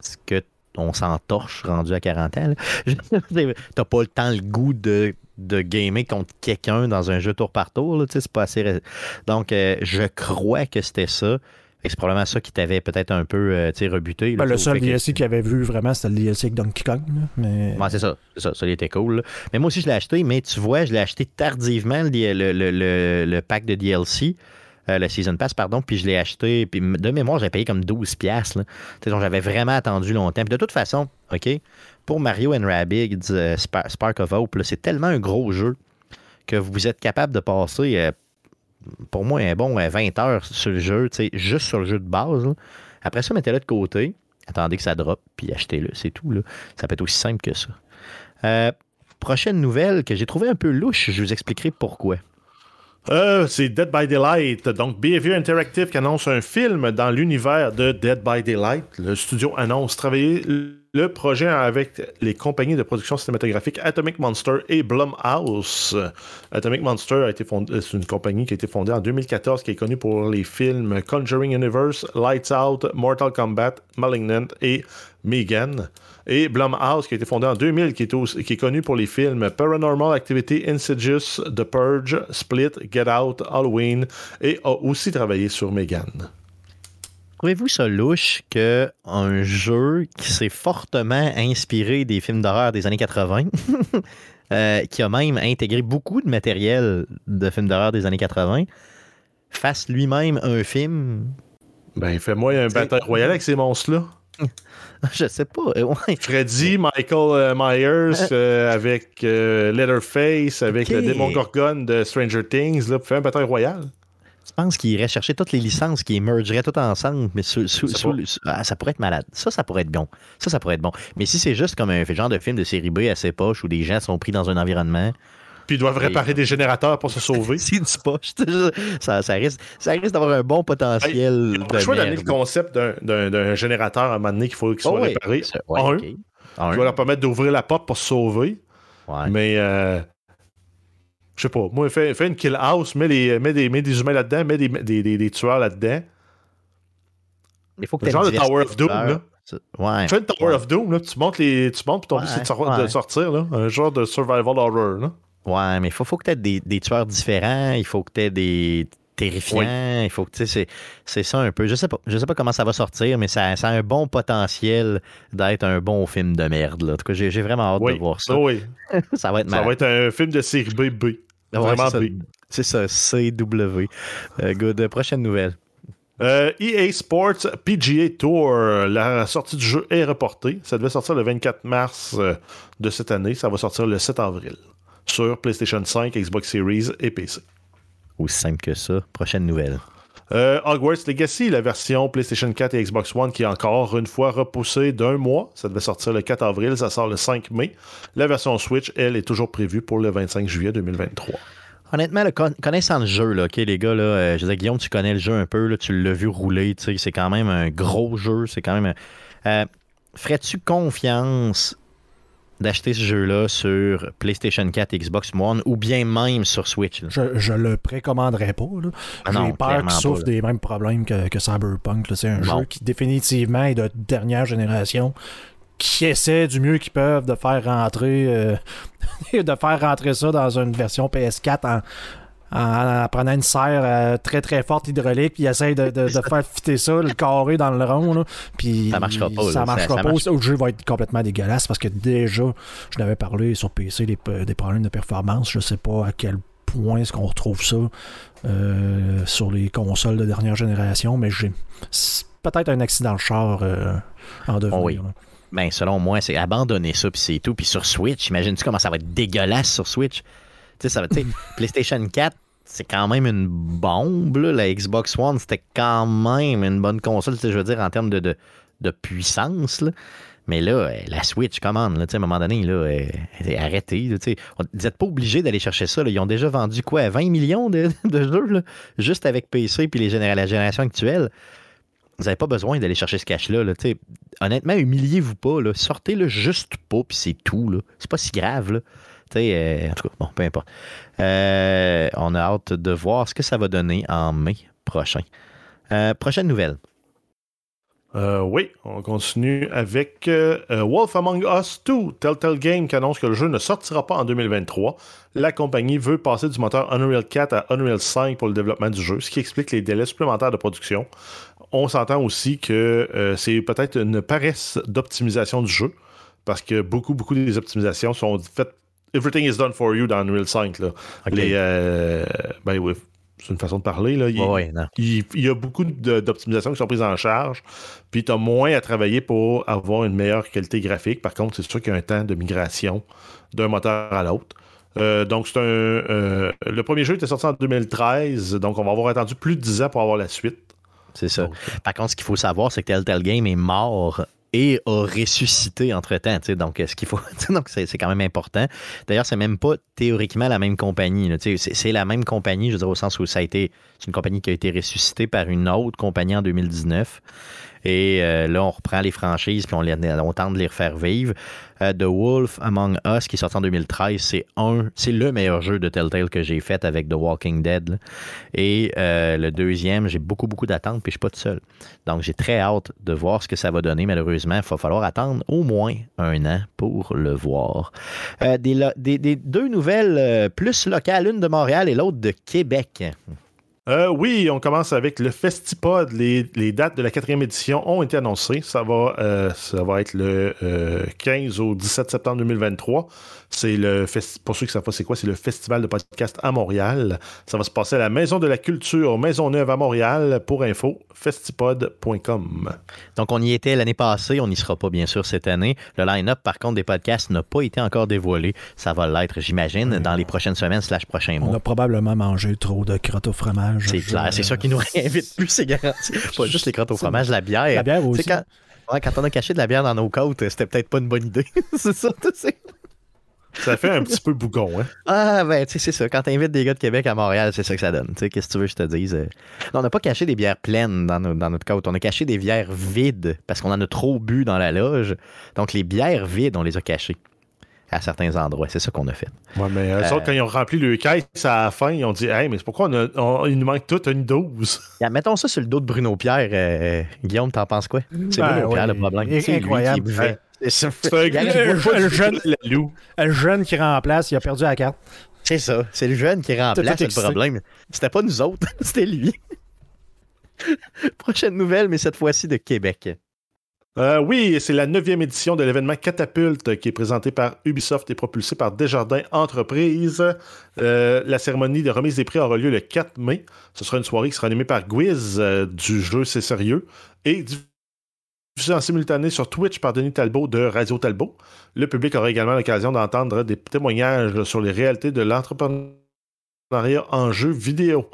Ce que on s'entorche rendu à 40 ans. là. Je veux dire, T'as pas le temps, le goût de, de gamer contre quelqu'un dans un jeu tour par tour. C'est pas assez. Donc, euh, je crois que c'était ça. C'est probablement ça qui t'avait peut-être un peu euh, rebuté. là, Ben, le seul DLC qu'il avait vu vraiment, c'était le DLC avec Donkey Kong. là, mais... C'est ça. Ça. Ça, il était cool. là. Mais moi aussi, je l'ai acheté, mais tu vois, je l'ai acheté tardivement, le, le- le- le- le pack de DLC. euh, le Season Pass, pardon, puis je l'ai acheté. Puis de mémoire, j'ai payé comme 12$. piastres, là. Tu sais, Donc, j'avais vraiment attendu longtemps. Puis de toute façon, OK, pour Mario and Rabbids euh, Spa- Spark of Hope, c'est tellement un gros jeu que vous êtes capable de passer, pour moi, un bon euh, 20 heures sur le jeu, juste sur le jeu de base. Après ça, mettez-le de côté, attendez que ça drop, puis achetez-le. C'est tout. Ça peut être aussi simple que ça. Euh, prochaine nouvelle que j'ai trouvé un peu louche, je vous expliquerai pourquoi. Euh, c'est Dead by Daylight. Donc, Behavior Interactive qui annonce un film dans l'univers de Dead by Daylight. Le studio annonce travailler le projet avec les compagnies de production cinématographique Atomic Monster et Blumhouse. Atomic Monster a été une compagnie qui a été fondée en 2014 qui est connue pour les films Conjuring Universe, Lights Out, Mortal Kombat, Malignant et Megan. Et Blumhouse qui a été fondée en 2000 qui est, qui est connu pour les films Paranormal Activity, Insidious, The Purge, Split, Get Out, Halloween et a aussi travaillé sur Megan. Trouvez-vous ça louche qu'un jeu qui s'est fortement inspiré des films d'horreur des années 80, euh, qui a même intégré beaucoup de matériel de films d'horreur des années 80, fasse lui-même un film? Ben, fais-moi un bataille royale avec ces monstres-là. Je sais pas. euh, ouais. Freddy, Michael euh, Myers euh, avec euh, Leatherface, avec le démon Gorgon de Stranger Things, là, pour faire un bataille royale. Pense qu'il irait chercher toutes les licences, qui émergeraient toutes ensemble, mais sous- sous- sous ah, ça pourrait être malade. Ça, ça pourrait être bon. Ça, ça pourrait être bon. Mais si c'est juste comme un genre de film de série B assez poche où des gens sont pris dans un environnement, Puis ils doivent réparer des générateurs pour se sauver. c'est du poche. Ça, ça risque, ça risque d'avoir un bon potentiel. De le choix d'amener le concept d'un- générateur à un moment donné qu'il faut qu'il soit Oh, réparé. Ouais, Un, ok. Un. qui va leur permettre d'ouvrir la porte pour se sauver. Ouais. Mais euh, je sais pas. Moi, fais, fais une kill house, mets, les, mets, des, mets des humains là-dedans, mets des, des, des- des tueurs là-dedans. Il faut que Le genre de Tower of Doom, là. Ça- Ouais. Fais une Tower ouais. of Doom, là, tu montes les. Tu montes, puis ton but Ouais, c'est de, sortir, là. Un genre de survival horror, là. Ouais, mais il faut, faut que tu aies des, des tueurs différents, il faut que tu aies des terrifiants, il faut que tu sais, c'est, c'est ça un peu. Je sais pas. Je sais pas comment ça va sortir, mais ça, ça a un bon potentiel d'être un bon film de merde. Là. En tout cas, j'ai, j'ai vraiment hâte Oui, de voir ça. ça, oui. ça va être Ça malade. va être un film de série B, Ouais, vraiment c'est, ça, CW. Euh, good. Prochaine nouvelle. Euh, EA Sports PGA Tour, la sortie du jeu est reportée. Ça devait sortir le 24 mars euh, de cette année. Ça va sortir le 7 avril sur PlayStation 5, Xbox Series et PC. Aussi simple que ça. Prochaine nouvelle. Euh, Hogwarts Legacy, la version PlayStation 4 et Xbox One qui est encore une fois repoussée d'un mois. Ça devait sortir le 4 avril, ça sort le 5 mai. La version Switch, elle, est toujours prévue pour le 25 juillet 2023. Honnêtement, connaissant le jeu, là, les gars, là, euh, je dire, Guillaume, tu connais le jeu un peu, tu l'as vu rouler, c'est quand même un gros jeu, c'est quand même... Euh, Ferais-tu confiance d'acheter ce jeu-là sur PlayStation 4 et Xbox One ou bien même sur Switch? Je, je le précommanderais pas. Ah J'ai peur qu'il souffre des mêmes problèmes que, que Cyberpunk. C'est un Bon. jeu qui définitivement est de dernière génération qui essaie du mieux qu'ils peuvent de faire rentrer euh, de faire rentrer ça dans une version PS4 en, en, en prenant une serre euh, très très forte hydraulique puis ils essayent de, de- de faire fitter ça le carré dans le rond là. puis Ça marchera pas, ça marchera ça pas marche- le jeu va être complètement dégueulasse parce que déjà je l'avais parlé sur PC des, des problèmes de performance je sais pas à quel point est-ce qu'on retrouve ça euh, sur les consoles de dernière génération mais j'ai c'est peut-être un accident de char euh, en devenir Oh oui. Ben, selon moi, c'est abandonner ça, puis c'est tout. Puis sur Switch, imagine-tu comment ça va être dégueulasse sur Switch? Tu sais, ça va, tu sais, PlayStation 4, c'est quand même une bombe, là. La Xbox One, c'était quand même une bonne console, je veux dire, en termes de, de, de puissance, là. Mais là, euh, la Switch commande, là, à un moment donné, là, euh, là, tu sais. On- Vous n'êtes pas obligés d'aller chercher ça. là. Ils ont déjà vendu quoi? 20 millions de, de jeux, là, juste avec PC puis les la génération actuelle. Vous n'avez pas besoin d'aller chercher ce cash-là. Là, honnêtement, humiliez-vous pas. Sortez-le juste pas, puis c'est tout. C'est pas si grave. Euh, en tout cas, bon, peu importe. Euh, on a hâte de voir ce que ça va donner en mai prochain. Euh, prochaine nouvelle. Oui, on continue avec Wolf Among Us 2. Telltale Game qui annonce que le jeu ne sortira pas en 2023. La compagnie veut passer du moteur Unreal 4 à Unreal 5 pour le développement du jeu, ce qui explique les délais supplémentaires de production. On s'entend aussi que c'est peut-être une paresse d'optimisation du jeu, parce que beaucoup, beaucoup des optimisations sont faites. Everything is done for you dans Unreal 5. Là. Les, euh, ben oui, c'est une façon de parler. Là. Il- non. il, il y a beaucoup d'optimisations qui sont prises en charge, puis tu as moins à travailler pour avoir une meilleure qualité graphique. Par contre, c'est sûr qu'il y a un temps de migration d'un moteur à l'autre. Euh, donc, c'est un. euh, le premier jeu était sorti en 2013, donc on va avoir attendu plus de 10 ans pour avoir la suite. C'est ça. Par contre, ce qu'il faut savoir, c'est que Telltale Game est mort et a ressuscité entre-temps. Donc, ce qu'il faut. donc, c'est quand même important. D'ailleurs, c'est même pas théoriquement la même compagnie. C'est la même compagnie, je veux dire, au sens où ça a été. C'est une compagnie qui a été ressuscitée par une autre compagnie en 2019. Et euh, là, on reprend les franchises puis on, on tente de les refaire vivre. Euh, The Wolf Among Us, qui est sorti en 2013, c'est un, c'est le meilleur jeu de Telltale que j'ai fait avec The Walking Dead. Et euh, le deuxième, j'ai beaucoup, beaucoup d'attentes, puis je suis pas tout seul. Donc, j'ai très hâte de voir ce que ça va donner. Malheureusement, il va falloir attendre au moins un an pour le voir. Euh, des, deux nouvelles plus locales, une de Montréal et l'autre de Québec. Euh, oui, on commence avec le Festipod. Les, les dates de la quatrième édition ont été annoncées. Ça va, euh, ça va être le euh, 15 au 17 septembre 2023. C'est le festi- pour ceux qui ne savent pas c'est quoi, c'est le festival de podcast à Montréal. Ça va se passer à la Maison de la Culture, Maisonneuve à Montréal. Pour info, festipod.com. Donc, on y était l'année passée, on n'y sera pas bien sûr cette année. Le line-up, par contre, des podcasts n'a pas été encore dévoilé. Ça va l'être, j'imagine, dans les prochaines semaines slash prochains On mois. a probablement mangé trop de crottes au fromage. C'est clair, c'est sûr qu'ils nous réinvitent plus, c'est garanti. Pas juste les crottes au fromage, la bière. La bière aussi. Quand, ouais, quand on a caché de la bière dans nos côtes, c'était peut-être pas une bonne idée. c'est ça, tu sais. Ça fait un petit peu bougon, hein? Ah, ben, tu sais, c'est ça. Quand t'invites des gars de Québec à Montréal, c'est ça que ça donne. Tu sais, qu'est-ce que tu veux que je te dise? Euh, Non, on n'a pas caché des bières pleines dans, nos- dans notre côte. On a caché des bières vides parce qu'on en a trop bu dans la loge. Donc, les bières vides, on les a cachées à certains endroits. C'est ça qu'on a fait. Ouais, mais eux Euh, autres, quand ils ont rempli le caisse à la fin, ils ont dit Hey, mais c'est pourquoi on a- on- il nous manque toute une dose? Yeah, mettons ça sur le dos de Bruno Pierre. Euh, Guillaume, t'en penses quoi? C'est Ben, Bruno Pierre oui. le problème. C'est lui qui incroyable. buvait. C'est un Il le jeune-. Le jeune qui remplace, il a perdu la carte. C'est ça. C'est le jeune qui remplace le problème. C'était pas nous autres, c'était lui. Prochaine nouvelle, mais cette fois-ci de Québec. Euh, oui, c'est la neuvième édition de l'événement Catapulte qui est présenté par Ubisoft et propulsé par Desjardins Entreprises. Euh, la cérémonie de remise des prix aura lieu le 4 mai. Ce sera une soirée qui sera animée par Gwiz euh, du jeu C'est sérieux et diffusée en simultané sur Twitch par Denis Talbot de Radio Talbot. Le public aura également l'occasion d'entendre des témoignages sur les réalités de l'entrepreneuriat en jeu vidéo.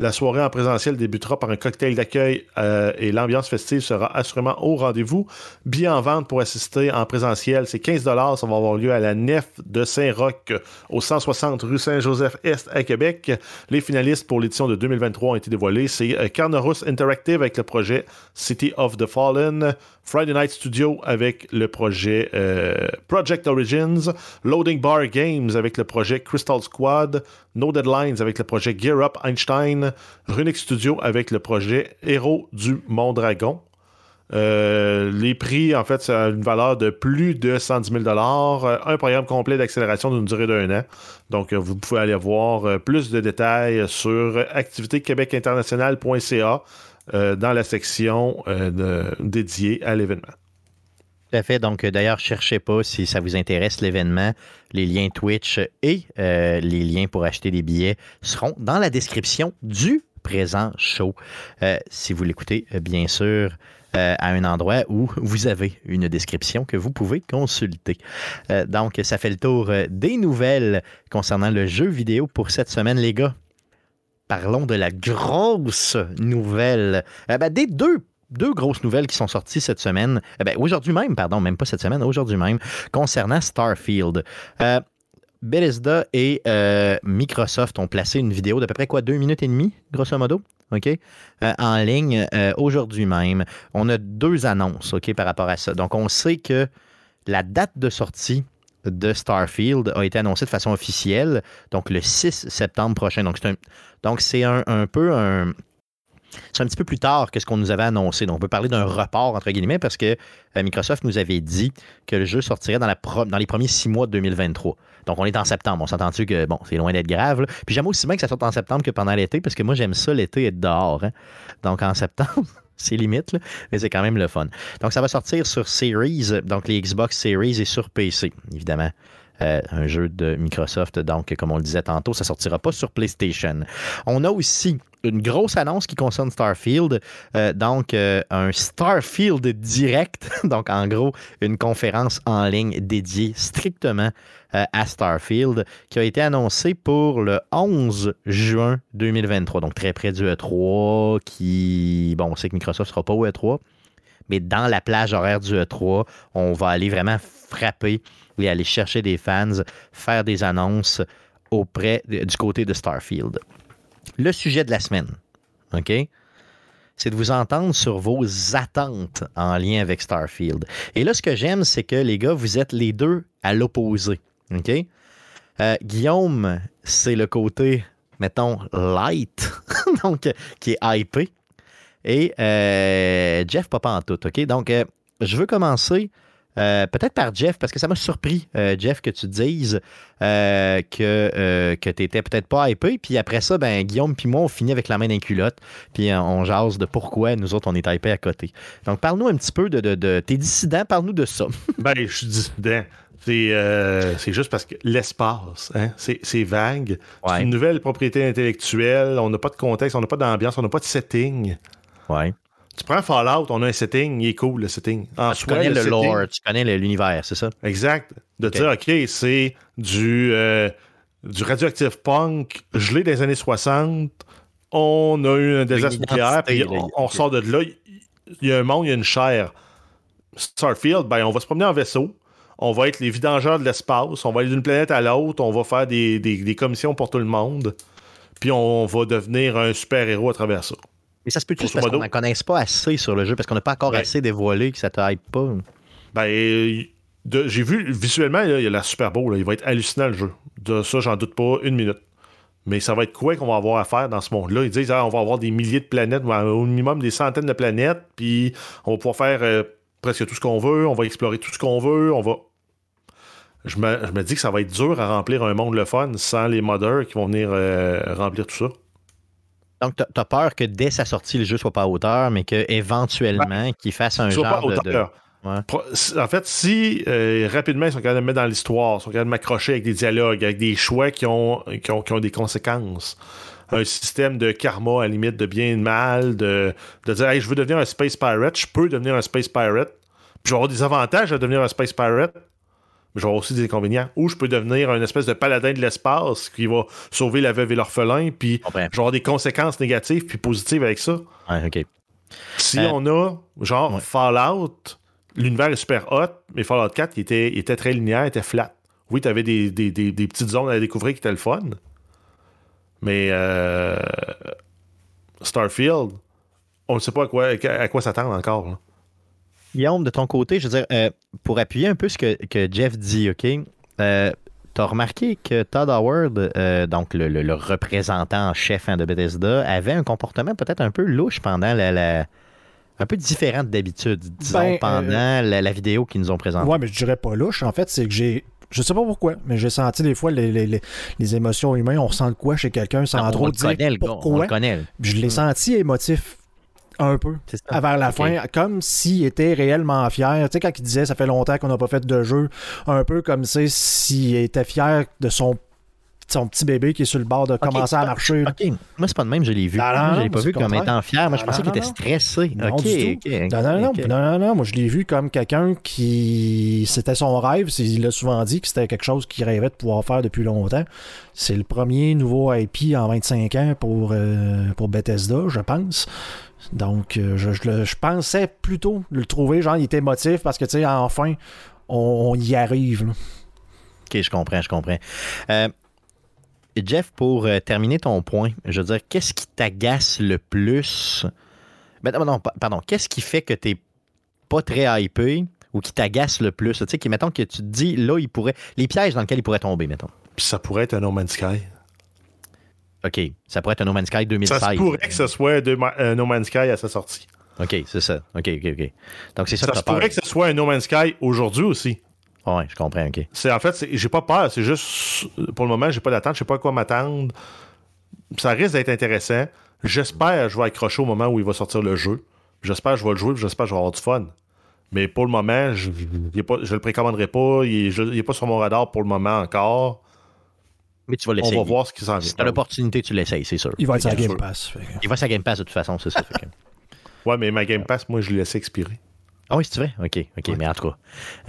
La soirée en présentiel débutera par un cocktail d'accueil euh, et l'ambiance festive sera assurément au rendez-vous. Billets en vente pour assister en présentiel, c'est 15 Ça va avoir lieu à la nef de Saint-Roch au 160 rue Saint-Joseph-Est à Québec. Les finalistes pour l'édition de 2023 ont été dévoilés. C'est euh, Carnorus Interactive avec le projet City of the Fallen, Friday Night Studio avec le projet euh, Project Origins, Loading Bar Games avec le projet Crystal Squad, No Deadlines avec le projet Gear Up Einstein, Runic Studio avec le projet Héros du Mont Dragon. Euh, les prix, en fait, a une valeur de plus de 110 000 euh, Un programme complet d'accélération d'une durée d'un an. Donc, vous pouvez aller voir plus de détails sur activitéquebecinternational.ca euh, dans la section euh, dédiée à l'événement. Tout à fait. Donc, euh, d'ailleurs, cherchez pas si ça vous intéresse l'événement. Les liens Twitch et les liens pour acheter des billets seront dans la description du présent show. Si vous l'écoutez, bien sûr, à un endroit où vous avez une description que vous pouvez consulter. Donc, ça fait le tour des nouvelles concernant le jeu vidéo pour cette semaine, les gars. Parlons de la grosse nouvelle. Euh, ben, des deux deux grosses nouvelles qui sont sorties cette semaine, eh ben, aujourd'hui même, pardon, même pas cette semaine, aujourd'hui même, concernant Starfield. Euh, Bethesda et euh, Microsoft ont placé une vidéo d'à peu près quoi, deux minutes et demie, grosso modo, OK, euh, en ligne aujourd'hui même. On a deux annonces, OK, par rapport à ça. Donc, on sait que la date de sortie de Starfield a été annoncée de façon officielle, donc le 6 septembre prochain. Donc, c'est un, donc c'est un, un peu un, c'est un petit peu plus tard que ce qu'on nous avait annoncé. Donc, on peut parler d'un report, entre guillemets, parce que euh, Microsoft nous avait dit que le jeu sortirait dans, la dans les premiers six mois de 2023. Donc, on est en septembre. On s'entend-tu que, bon, c'est loin d'être grave. Puis, j'aime aussi bien que ça sorte en septembre que pendant l'été, parce que moi, j'aime ça, l'été, être dehors. hein. Donc, en septembre, c'est limite, mais c'est quand même le fun. Donc, ça va sortir sur Series, donc les Xbox Series et sur PC, évidemment. Euh, un jeu de Microsoft, donc, comme on le disait tantôt, ça sortira pas sur PlayStation. On a aussi une grosse annonce qui concerne Starfield, euh, donc euh, un Starfield direct, donc en gros une conférence en ligne dédiée strictement euh, à Starfield, qui a été annoncée pour le 11 juin 2023, donc très près du E3, qui, bon, on sait que Microsoft ne sera pas au E3, mais dans la plage horaire du E3, on va aller vraiment frapper et aller chercher des fans, faire des annonces auprès du côté de Starfield. Le sujet de la semaine, OK? c'est de vous entendre sur vos attentes en lien avec Starfield. Et là, ce que j'aime, c'est que les gars, vous êtes les deux à l'opposé. OK? Euh, Guillaume, c'est le côté, mettons, light, donc qui est hypé. Et euh, Jeff, pas en tout. OK? Donc, euh, je veux commencer euh, peut-être par Jeff, parce que ça m'a surpris, euh, Jeff, que tu dises euh, que, que tu n'étais peut-être pas hypé. Puis après ça, ben, Guillaume puis moi, on finit avec la main d'un culotte. Puis on jase de pourquoi nous autres, on est hypé à côté. Donc, parle-nous un petit peu de, de, de tes dissidents, parle-nous de ça. ben, je suis dissident. C'est juste parce que l'espace, hein, c'est vague. Ouais. C'est une nouvelle propriété intellectuelle. On n'a pas de contexte, on n'a pas d'ambiance, on n'a pas de setting. Ouais. Tu prends Fallout, on a un setting, il est cool le setting. En ah, tu connais le, lore, tu connais l'univers, c'est ça? Exact. De dire, OK, c'est du, euh, du radioactif punk gelé des années 60. On a eu un désastre nucléaire, puis on, on sort de là. Il y a un monde, il y a une chair. Starfield, ben, on va se promener en vaisseau. On va être les vidangeurs de l'espace. On va aller d'une planète à l'autre. On va faire des, des, des commissions pour tout le monde. Puis on va devenir un super-héros à travers ça. Mais ça se peut-tu parce qu'on n'en connaisse pas assez sur le jeu, parce qu'on n'a pas encore ben, assez dévoilé que ça te hype pas? Ben, j'ai vu visuellement, il a la super beau. il va être hallucinant le jeu. De ça, j'en doute pas une minute. Mais ça va être quoi qu'on va avoir à faire dans ce monde-là? Ils disent ah, on va avoir des milliers de planètes, au minimum des centaines de planètes, puis on va pouvoir faire euh, presque tout ce qu'on veut, on va explorer tout ce qu'on veut, on va. Je me, je me, dis que ça va être dur à remplir un monde le fun sans les modeurs qui vont venir euh, remplir tout ça. Donc, tu as peur que dès sa sortie, le jeu soit pas à hauteur, mais qu'éventuellement, ben, qu'il fasse un genre de. En fait, si euh, rapidement ils sont capables de mettre dans l'histoire, ils sont capables de m'accrocher avec des dialogues, avec des choix qui ont, qui ont, des conséquences, un système de karma à la limite de bien et de mal, de, de dire hey, je veux devenir un space pirate, je peux devenir un space pirate, puis je vais avoir des avantages à devenir un space pirate, mais j'aurai aussi des inconvénients. Ou je peux devenir une espèce de paladin de l'espace qui va sauver la veuve et l'orphelin, puis oh ben. j'aurai des conséquences négatives puis positives avec ça. Ouais. Si euh, on a, genre, Fallout, l'univers est super hot, mais Fallout 4, il était, était très linéaire, il était flat. Oui, tu avais des, des, petites zones à découvrir qui étaient le fun, mais euh, Starfield, on ne sait pas à quoi, à quoi s'attendre encore. Là. Guillaume, de ton côté, je veux dire, euh, pour appuyer un peu ce que, Jeff dit, OK? Euh, tu as remarqué que Todd Howard, euh, donc le, représentant en chef hein, de Bethesda, avait un comportement peut-être un peu louche pendant la, un peu différent d'habitude, disons, ben, pendant la, vidéo qu'ils nous ont présentée. Ouais, mais je dirais pas louche. En fait, c'est que j'ai. Je sais pas pourquoi, mais j'ai senti des fois les, les, émotions humaines. On ressent quoi chez quelqu'un sans trop dire pourquoi. Je l'ai mm. senti émotif un peu. Vers la fin, comme s'il était réellement fier. Tu sais, quand il disait ça fait longtemps qu'on n'a pas fait de jeu, un peu comme s'il était fier de son son petit bébé qui est sur le bord de commencer à marcher. OK. Moi, c'est pas de même, je l'ai vu. moi, je l'ai pas vu comme étant fier. Moi, je pensais qu'il était stressé. Non, OK, non, non, non, non, Moi, je l'ai vu comme quelqu'un qui. C'était son rêve. Il l'a souvent dit que c'était quelque chose qu'il rêvait de pouvoir faire depuis longtemps. C'est le premier nouveau IP en 25 ans pour, euh, pour Bethesda, je pense. Donc, euh, je, pensais plutôt le trouver, genre, il était émotif parce que, tu sais, enfin, on, y arrive. Ok, je comprends, je comprends. Euh, Jeff, pour euh, terminer ton point, je veux dire, qu'est-ce qui t'agace le plus? Ben, non, pardon, qu'est-ce qui fait que tu n'es pas très hypé ou qui t'agace le plus? Tu sais, qui, mettons que tu te dis, là, il pourrait. Les pièges dans lesquels il pourrait tomber, mettons. Puis ça pourrait être un No Man's Sky. OK. Ça pourrait être un No Man's Sky 2016. Ça pourrait que ce soit un No Man's Sky à sa sortie. OK, c'est ça. OK, OK, OK. Donc, c'est ça, ça que Ça pourrait que ce soit un No Man's Sky aujourd'hui aussi. Oui, je comprends, OK. C'est, en fait, j'ai pas peur. C'est juste, pour le moment, j'ai pas d'attente. Je sais pas à quoi m'attendre. Ça risque d'être intéressant. J'espère que je vais accrocher au moment où il va sortir le jeu. J'espère que je vais le jouer. J'espère que je vais avoir du fun. Mais pour le moment, je ne le précommanderai pas. Il n'est pas sur mon radar pour le moment encore. Mais tu vas l'essayer. On va voir ce qui s'en vient. Si tu as l'opportunité, tu l'essayes, c'est sûr. Il va être sur Game Pass. Il va sur Game Pass de toute façon, c'est ça. ouais, mais ma Game Pass, moi, je l'ai laissé expirer. Ah oui, si tu veux? OK, OK. Mais en tout cas,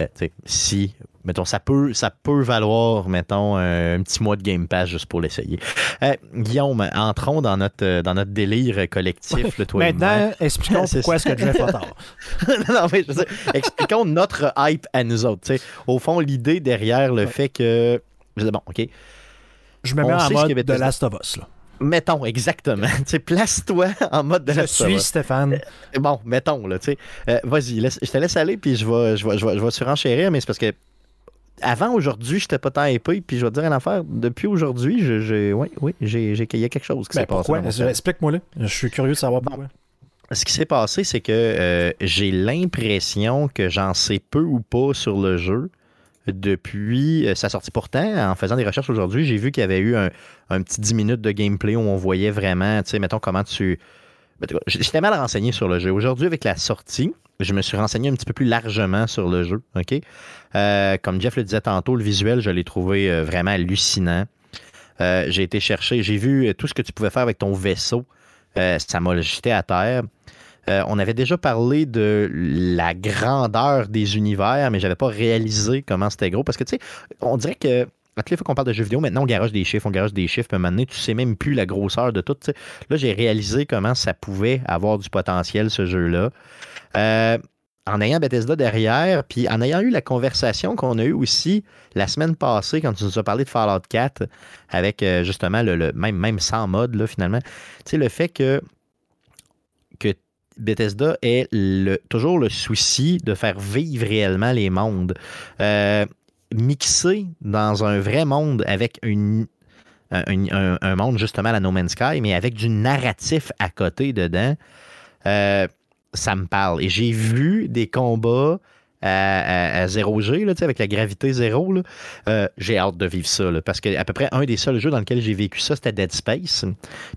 euh, si, mettons, ça peut, ça peut valoir, mettons, un, petit mois de Game Pass juste pour l'essayer. Euh, Guillaume, entrons dans notre, dans notre délire collectif. Le toi Maintenant, expliquons pourquoi est-ce que Jeff a tort. non, mais je sais, expliquons notre hype à nous autres. Au fond, l'idée derrière le fait que... Bon, OK, je me mets en mode de Last of Us. Là. Mettons, exactement. place-toi en mode de Je la suis Stéphane. Euh, Bon, mettons, là, tu sais. Euh, Vas-y, je te laisse aller, puis je vais, je vais, je vais, je vais surenchérir, mais c'est parce que avant aujourd'hui, j'étais pas tant épais, puis je vais te dire une affaire. Depuis aujourd'hui, je, je- oui, oui, j'ai, j'ai, il y a quelque chose qui Ben, s'est passé. Explique-moi là. Je suis curieux de savoir pourquoi. Ce qui s'est passé, c'est que euh, j'ai l'impression que j'en sais peu ou pas sur le jeu depuis euh, sa sortie. Pourtant, en faisant des recherches aujourd'hui, j'ai vu qu'il y avait eu un, petit 10 minutes de gameplay où on voyait vraiment, tu sais, mettons comment tu. Ben, J'étais mal renseigné sur le jeu. Aujourd'hui, avec la sortie, je me suis renseigné un petit peu plus largement sur le jeu. Euh, comme Jeff le disait tantôt, le visuel, je l'ai trouvé euh, vraiment hallucinant. J'ai été chercher, j'ai vu tout ce que tu pouvais faire avec ton vaisseau. Ça m'a jeté à terre. Euh, on avait déjà parlé de la grandeur des univers, mais j'avais pas réalisé comment c'était gros. Parce que, tu sais, on dirait que à toutes les fois qu'on parle de jeux vidéo, maintenant on garage des chiffres, on garage des chiffres, puis donné, tu sais même plus la grosseur de tout. Là, j'ai réalisé comment ça pouvait avoir du potentiel, ce jeu-là. Euh, en ayant Bethesda derrière, puis en ayant eu la conversation qu'on a eue aussi la semaine passée quand tu nous as parlé de Fallout 4 avec euh, justement le, même, même sans mode, là, finalement. Tu sais, le fait que Bethesda le- toujours le souci de faire vivre réellement les mondes. Euh, mixer dans un vrai monde avec un, monde justement à la No Man's Sky, mais avec du narratif à côté dedans, euh, ça me parle. Et j'ai vu des combats à, à- à 0G, là, tu sais, avec la gravité zéro. Euh, j'ai hâte de vivre ça, parce que à peu près un des seuls jeux dans lesquels j'ai vécu ça, c'était Dead Space.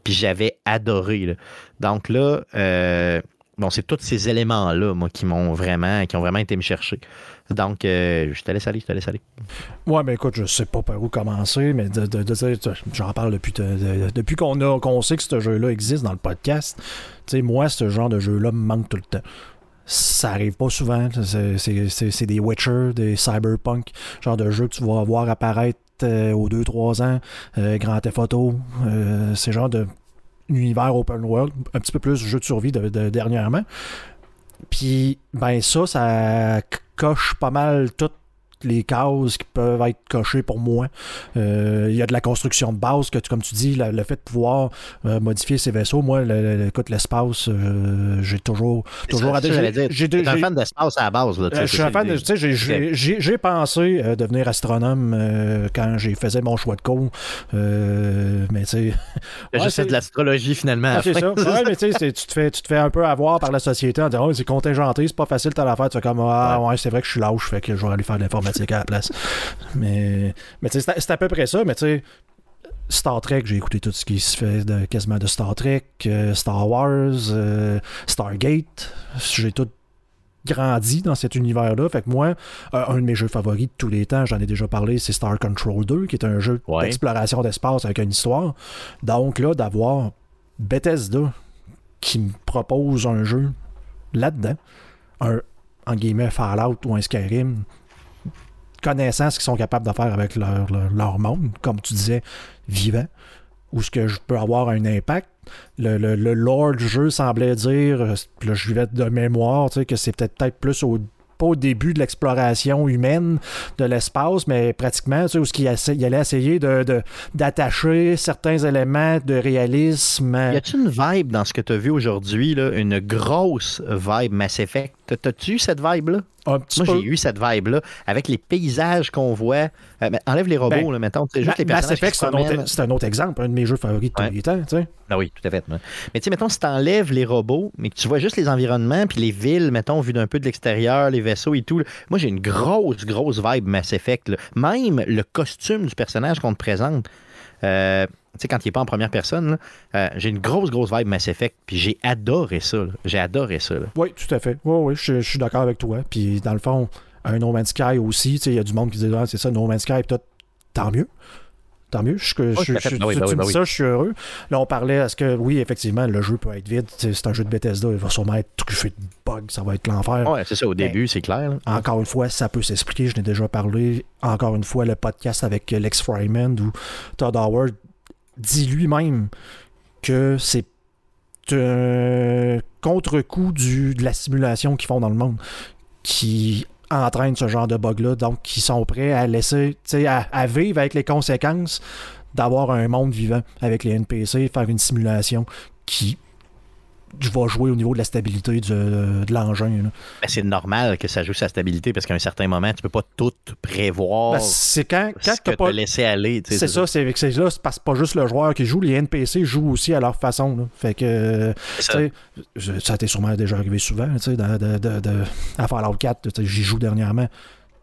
Puis j'avais adoré. Donc là, euh, bon, c'est tous ces éléments-là, moi, qui m'ont vraiment, qui ont vraiment été me chercher. Donc, euh, je te laisse aller, je te laisse aller. Ouais, ben écoute, je sais pas par où commencer, mais de, de- de j'en parle depuis, de- de- depuis qu'on a qu'on sait que ce jeu-là existe dans le podcast. Tu sais, moi, ce genre de jeu-là me manque tout le temps. Ça arrive pas souvent. C'est- des Witcher, des Cyberpunk, genre de jeux que tu vas voir apparaître euh, aux 2-3 ans, euh, Grand Theft Auto, euh, c'est genre de univers open world, un petit peu plus jeu de survie de, de- dernièrement. Puis, ben ça, ça coche pas mal toutes les cases qui peuvent être cochées pour moi. Euh, Il y a de la construction de base, que tu- comme tu dis, la- le fait de pouvoir euh, modifier ces vaisseaux. Moi, le, écoute, l'espace, euh, j'ai toujours, toujours j'ai- un j'ai- fan d'espace à la base. Là, tu sais, je suis c'est- un fan de. c'est- Tu sais, j'ai- j'ai- j'ai j'ai pensé devenir astronome quand j'ai faisais mon choix de cours. Mais tu sais. J'ai Ouais, fait de l'astrologie finalement. à Ah, c'est ça. Ouais, mais tu sais, tu te fais, tu te fais un peu avoir par la société en disant, oh, c'est contingenté, c'est pas facile, t'as l'affaire. Tu fais comme, ah, ouais, c'est vrai que je suis lâche, fait que je vais aller faire de l'informatique à la place. Mais, mais tu sais, c'est à- c'est à peu près ça, mais tu sais. Star Trek, j'ai écouté tout ce qui se fait de, quasiment de Star Trek, euh, Star Wars, euh, Stargate. J'ai tout grandi dans cet univers-là. Fait que moi, euh, un de mes jeux favoris de tous les temps, j'en ai déjà parlé, c'est Star Control 2, qui est un jeu Ouais. d'exploration d'espace avec une histoire. Donc là, d'avoir Bethesda qui me propose un jeu là-dedans, un en guillemets Fallout ou un Skyrim, connaissant ce qu'ils sont capables de faire avec leur, leur, monde, comme tu disais, vivant, où ce que je peux avoir un impact. Le, le, le lore du jeu semblait dire, euh, là je vivais de mémoire, tu sais, que c'est peut-être peut-être plus au pas au début de l'exploration humaine de l'espace, mais pratiquement, tu sais, où qu'il essa- il allait essayer de, de- d'attacher certains éléments de réalisme. Y a-tu une vibe dans ce que tu as vu aujourd'hui, une grosse vibe Mass Effect? T'as- T'as-tu eu cette vibe-là? Moi, j'ai eu cette vibe-là, avec les paysages qu'on voit. Euh, enlève les robots, Ben, là, mettons. juste les Mass Effect, c'est un, autre, un exemple, un de mes jeux favoris de tous les temps. tu sais. Ah oui, tout à fait. Mais tu sais, mettons, si tu enlèves les robots, mais que tu vois juste les environnements, puis les villes, mettons, vues d'un peu de l'extérieur, les vaisseaux et tout, là, moi, j'ai une grosse, grosse vibe Mass Effect. là. Même le costume du personnage qu'on te présente, euh, sais, quand il n'est pas en première personne, là, euh, j'ai une grosse, grosse vibe Mass Effect, puis j'ai adoré ça. J'ai adoré ça. là. Oui, tout à fait. Oui, oui, je, je suis d'accord avec toi. Puis dans le fond, un No Man's Sky aussi, tu sais, il y a du monde qui dit ah, c'est ça, No Man's Sky, puis toi, tant mieux. Tant mieux. Je, je, je- tout à fait. je- Ben oui, tu ben oui, tu ben dis oui. ça, je suis heureux. Là, on parlait, est-ce que oui, effectivement, le jeu peut être vide. C'est un jeu de Bethesda, il va sûrement être truffé de bugs, ça va être l'enfer. Ouais, c'est ça, au début, c'est clair. là. Encore une fois, ça peut s'expliquer. Je n'ai déjà parlé. Encore une fois, le podcast avec Lex Fryman où Todd Howard dit lui-même que c'est un contre-coup de la simulation qu'ils font dans le monde qui entraîne ce genre de bug-là. Donc, qui sont prêts à laisser, à, à vivre avec les conséquences d'avoir un monde vivant avec les NPC, faire une simulation qui va jouer au niveau de la stabilité du- de l'engin. Ben, c'est normal que ça joue sa stabilité parce qu'à un certain moment, tu peux pas tout prévoir Ben, c'est quand, quand ce t'as que pas. laissé aller. tu sais, C'est ça, c'est c'est là, parce que pas juste le joueur qui joue, les NPC jouent aussi à leur façon. là. Fait que, tu je- ça t'est sûrement déjà arrivé souvent, tu sais, de, de, de, à Fallout 4, tu sais, j'y joue dernièrement.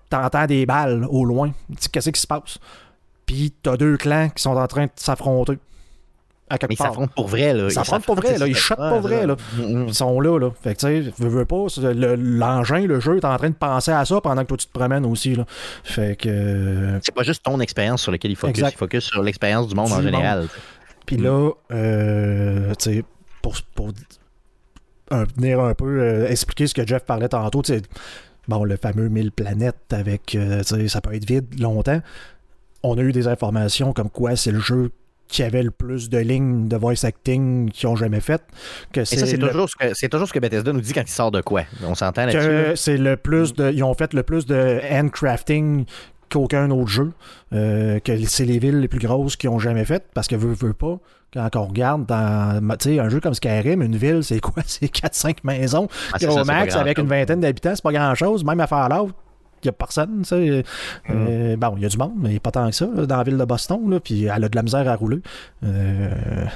T'entends des balles au loin, tu qu'est-ce qui se passe? Puis t'as deux clans qui sont en train de s'affronter. À quelque Mais ils part. s'affrontent pour vrai. Là. Ils s'affrontent pour vrai, là. Ils shottent pour vrai, là. Mm, mm. Ils sont là, là. Fait que, tu sais, veux, veux pas, le- l'engin, le jeu est en train de penser à ça pendant que toi tu te promènes aussi, là. Fait que. euh, C'est pas juste ton expérience sur laquelle il focus, Exact. il focus sur l'expérience du monde Du en monde. général. Puis Mm. là, euh, tu sais, pour, pour un- venir un peu euh, expliquer ce que Jeff parlait tantôt, tu sais, bon, le fameux 1000 planètes avec, euh, tu sais, ça peut être vide longtemps. On a eu des informations comme quoi c'est le jeu qui avait le plus de lignes de voice acting qu'ils ont jamais fait. Que Et ça, c'est le- toujours, ce que- c'est toujours ce que Bethesda nous dit quand il sort de quoi. On s'entend là-dessus. c'est le plus de. Ils ont fait le plus de handcrafting qu'aucun autre jeu. Euh, que c'est les villes les plus grosses qu'ils ont jamais faites. Parce que veut, veut pas. Quand on regarde dans tu sais, un jeu comme Skyrim, une ville, c'est quoi? C'est 4-5 maisons. Ah, c'est Au max, avec une vingtaine d'habitants, c'est pas grand chose. Même à Fallout, il n'y a personne. tu sais. Euh, bon, il y a du monde, mais pas tant que ça, là, dans la ville de Boston. Là, puis elle a de la misère à rouler. Euh,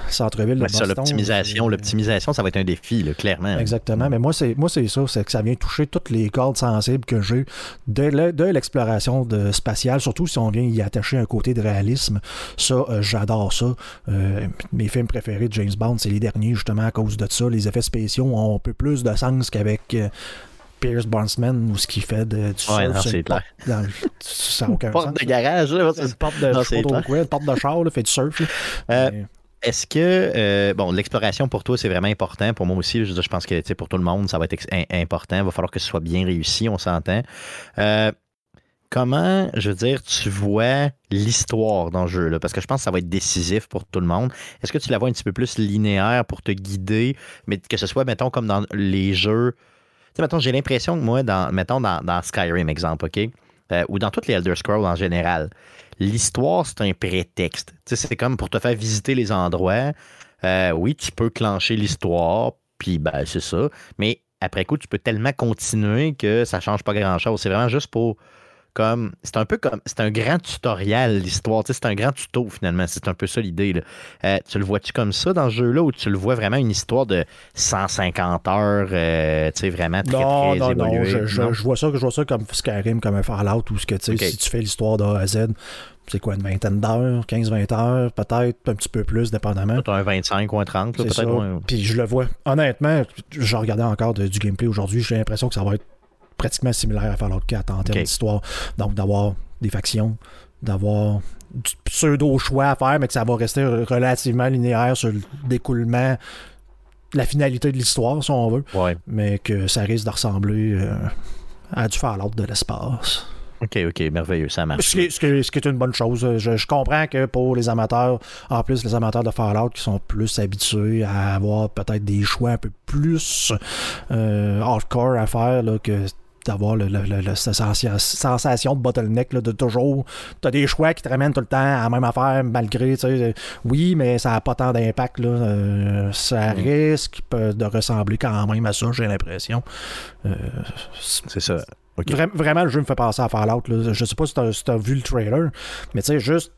centre-ville de Ouais, Boston. l'optimisation, c'est- l'optimisation, ça va être un défi, là, clairement. Exactement. Mais moi, c'est moi c'est ça, c'est que ça vient toucher toutes les cordes sensibles que j'ai de, le- de l'exploration de spatiale, surtout si on vient y attacher un côté de réalisme. Ça, euh, j'adore ça. Euh, mes films préférés de James Bond, c'est les derniers, justement, à cause de ça. Les effets spéciaux ont un peu plus de sens qu'avec. euh, Pierce Brosnan ou ce qu'il fait de, du Ouais, c'est clair. dans le- ça aucun Porte sens. de garage, là, C'est une porte de, Non, quoi, une porte de char, là, fait du surf. là. Euh, Mais- Est-ce que, euh, bon, l'exploration pour toi, c'est vraiment important. Pour moi aussi, je, je pense que pour tout le monde, ça va être important. Il va falloir que ce soit bien réussi, on s'entend. Euh, comment, je veux dire, tu vois l'histoire dans le jeu? Là? Parce que je pense que ça va être décisif pour tout le monde. Est-ce que tu la vois un petit peu plus linéaire pour te guider, mais que ce soit, mettons, comme dans les jeux. Sais, mettons, j'ai l'impression que moi, dans, mettons, dans, Skyrim, exemple, OK? Euh, ou dans toutes les Elder Scrolls en général, l'histoire, c'est un prétexte. Tu c'est comme pour te faire visiter les endroits. Euh, oui, tu peux clencher l'histoire, puis ben, c'est ça. Mais après coup, tu peux tellement continuer que ça change pas grand-chose. C'est vraiment juste pour comme c'est un peu comme c'est un grand tutoriel l'histoire c'est un grand tuto finalement c'est un peu ça l'idée. Euh, tu le vois-tu comme ça dans ce jeu-là ou tu le vois vraiment une histoire de 150 heures euh, tu sais vraiment très non, très non, non, je, je- Non? je vois ça, je vois ça comme Skyrim, comme un Fallout, où ce que, tu sais, si tu fais l'histoire de A à Z, c'est quoi, une vingtaine d'heures, 15-20 heures, peut-être, un petit peu plus, dépendamment. T'as un 25 ou un 30 là, C'est ça. peut-être. Puis je le vois. Honnêtement, je regardais encore de- du gameplay aujourd'hui, j'ai l'impression que ça va être pratiquement similaire à Fallout 4 en termes d'histoire. Donc, d'avoir des factions, d'avoir du pseudo-choix à faire, mais que ça va rester relativement linéaire sur le découlement, la finalité de l'histoire, si on veut Ouais. mais que ça risque de ressembler euh, à du Fallout de l'espace. ok ok merveilleux ça marche Ce qui, est, ce qui est- ce qui est une bonne chose. Je, je comprends que pour les amateurs, en plus les amateurs de Fallout qui sont plus habitués à avoir peut-être des choix un peu plus euh, hardcore à faire là, que d'avoir le, le- le- le- cette sensia- sensation de bottleneck là, de toujours t'as des choix qui te ramènent tout le temps à la même affaire malgré tu sais, euh, oui mais ça n'a pas tant d'impact là, euh, ça risque de ressembler quand même à ça j'ai l'impression Euh, c'est ça Vra- vraiment, le jeu me fait penser à Fallout. Là. Je sais pas si t'as si t'as vu le trailer, mais tu sais, juste.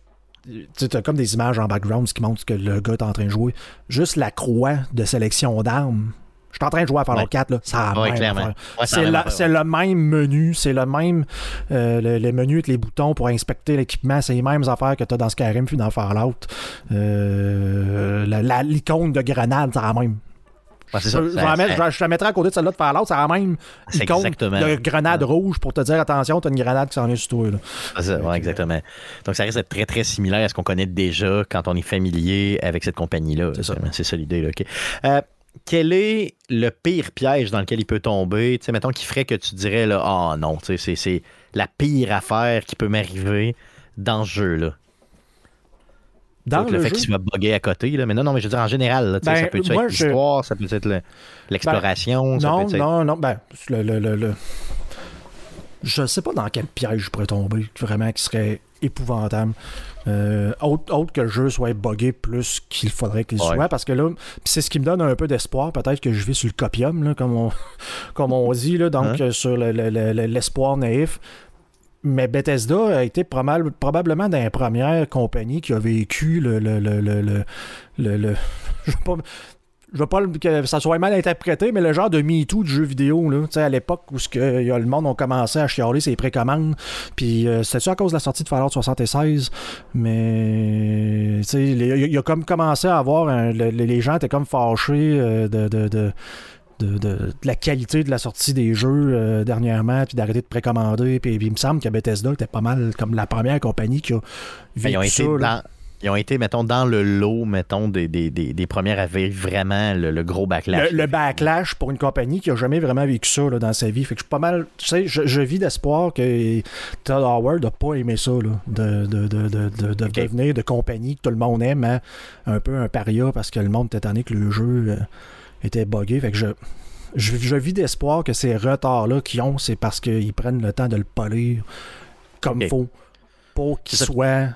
Tu t'as comme des images en background qui montrent que le gars est en train de jouer. Juste la croix de sélection d'armes. Je suis en train de jouer à Fallout Ouais. 4, là. Ça a Ouais, clairement. Ouais, C'est la le même menu, c'est le même euh, le, le menu avec les boutons pour inspecter l'équipement, c'est les mêmes affaires que tu as dans Skyrim puis dans Fallout. Euh, la- la- L'icône de grenade, c'est la même. Ouais, c'est ça. je, je Ça- la mets- ça- je- je la mettrais à côté de celle-là de Fallout, c'est la même C'est icône exactement. de grenade rouge pour te dire attention, t'as une grenade qui s'en vient sur toi. Là. C'est ça, ouais, exactement. Donc, ça risque d'être très, très similaire à ce qu'on connaît déjà quand on est familier avec cette compagnie-là. C'est ça. C'est ça l'idée. là, OK. Euh, quel est le pire piège dans lequel il peut tomber? Tu sais, mettons, qui ferait que tu dirais, là, ah non, tu sais, c'est- la pire affaire qui peut m'arriver dans ce jeu-là. Dans Donc, le, le, fait qu'il soit buggé à côté, là. Mais non, non, mais je veux dire, en général, là, tu sais, Ben, ça peut être je- l'histoire, ça peut être le- l'exploration, ça non, être. non, non, ben, le, le, le, le- je sais pas dans quel piège je pourrais tomber, vraiment, qui serait épouvantable. Euh, autre, autre que le jeu soit buggé plus qu'il faudrait qu'il Ouais. soit, parce que là, c'est ce qui me donne un peu d'espoir. Peut-être que je vis sur le copium, là, comme, on, comme on dit, là, donc Hein? sur le- le- le- l'espoir naïf. Mais Bethesda a été probable- probablement dans les premières compagnies qui a vécu le. le, le, le, le- je veux pas. Je veux pas que ça soit mal interprété, mais le genre de MeToo du jeu vidéo, là, tu sais, à l'époque où ce que, y a, le monde a commencé à chialer ses précommandes, puis euh, c'était-tu à cause de la sortie de Fallout 76, mais tu sais, les- il y, a- il y a comme commencé à avoir, un- le- le- les gens étaient comme fâchés euh, de, de, de, de- de- de la qualité de la sortie des jeux euh, dernièrement, puis d'arrêter de précommander, puis, puis il me semble que Bethesda était pas mal comme la première compagnie qui a Ben, ils, ont vécu été ça. là. dans, ils ont été, mettons, dans le lot, mettons, des, des, des, des premières à vivre vraiment le, le gros backlash. le, le backlash pour une compagnie qui a jamais vraiment vécu ça là, dans sa vie. Fait que je suis pas mal. Tu sais, je, je vis d'espoir que Todd Howard n'a pas aimé ça, là, de, de, de, de, de- devenir de compagnie que tout le monde aime, hein, un peu un paria parce que le monde était tanné que le jeu euh, était buggé. Fait que je. Je, je vis d'espoir que ces retards-là qu'ils ont, c'est parce qu'ils prennent le temps de le polir comme Ok. faut pour qu'il soit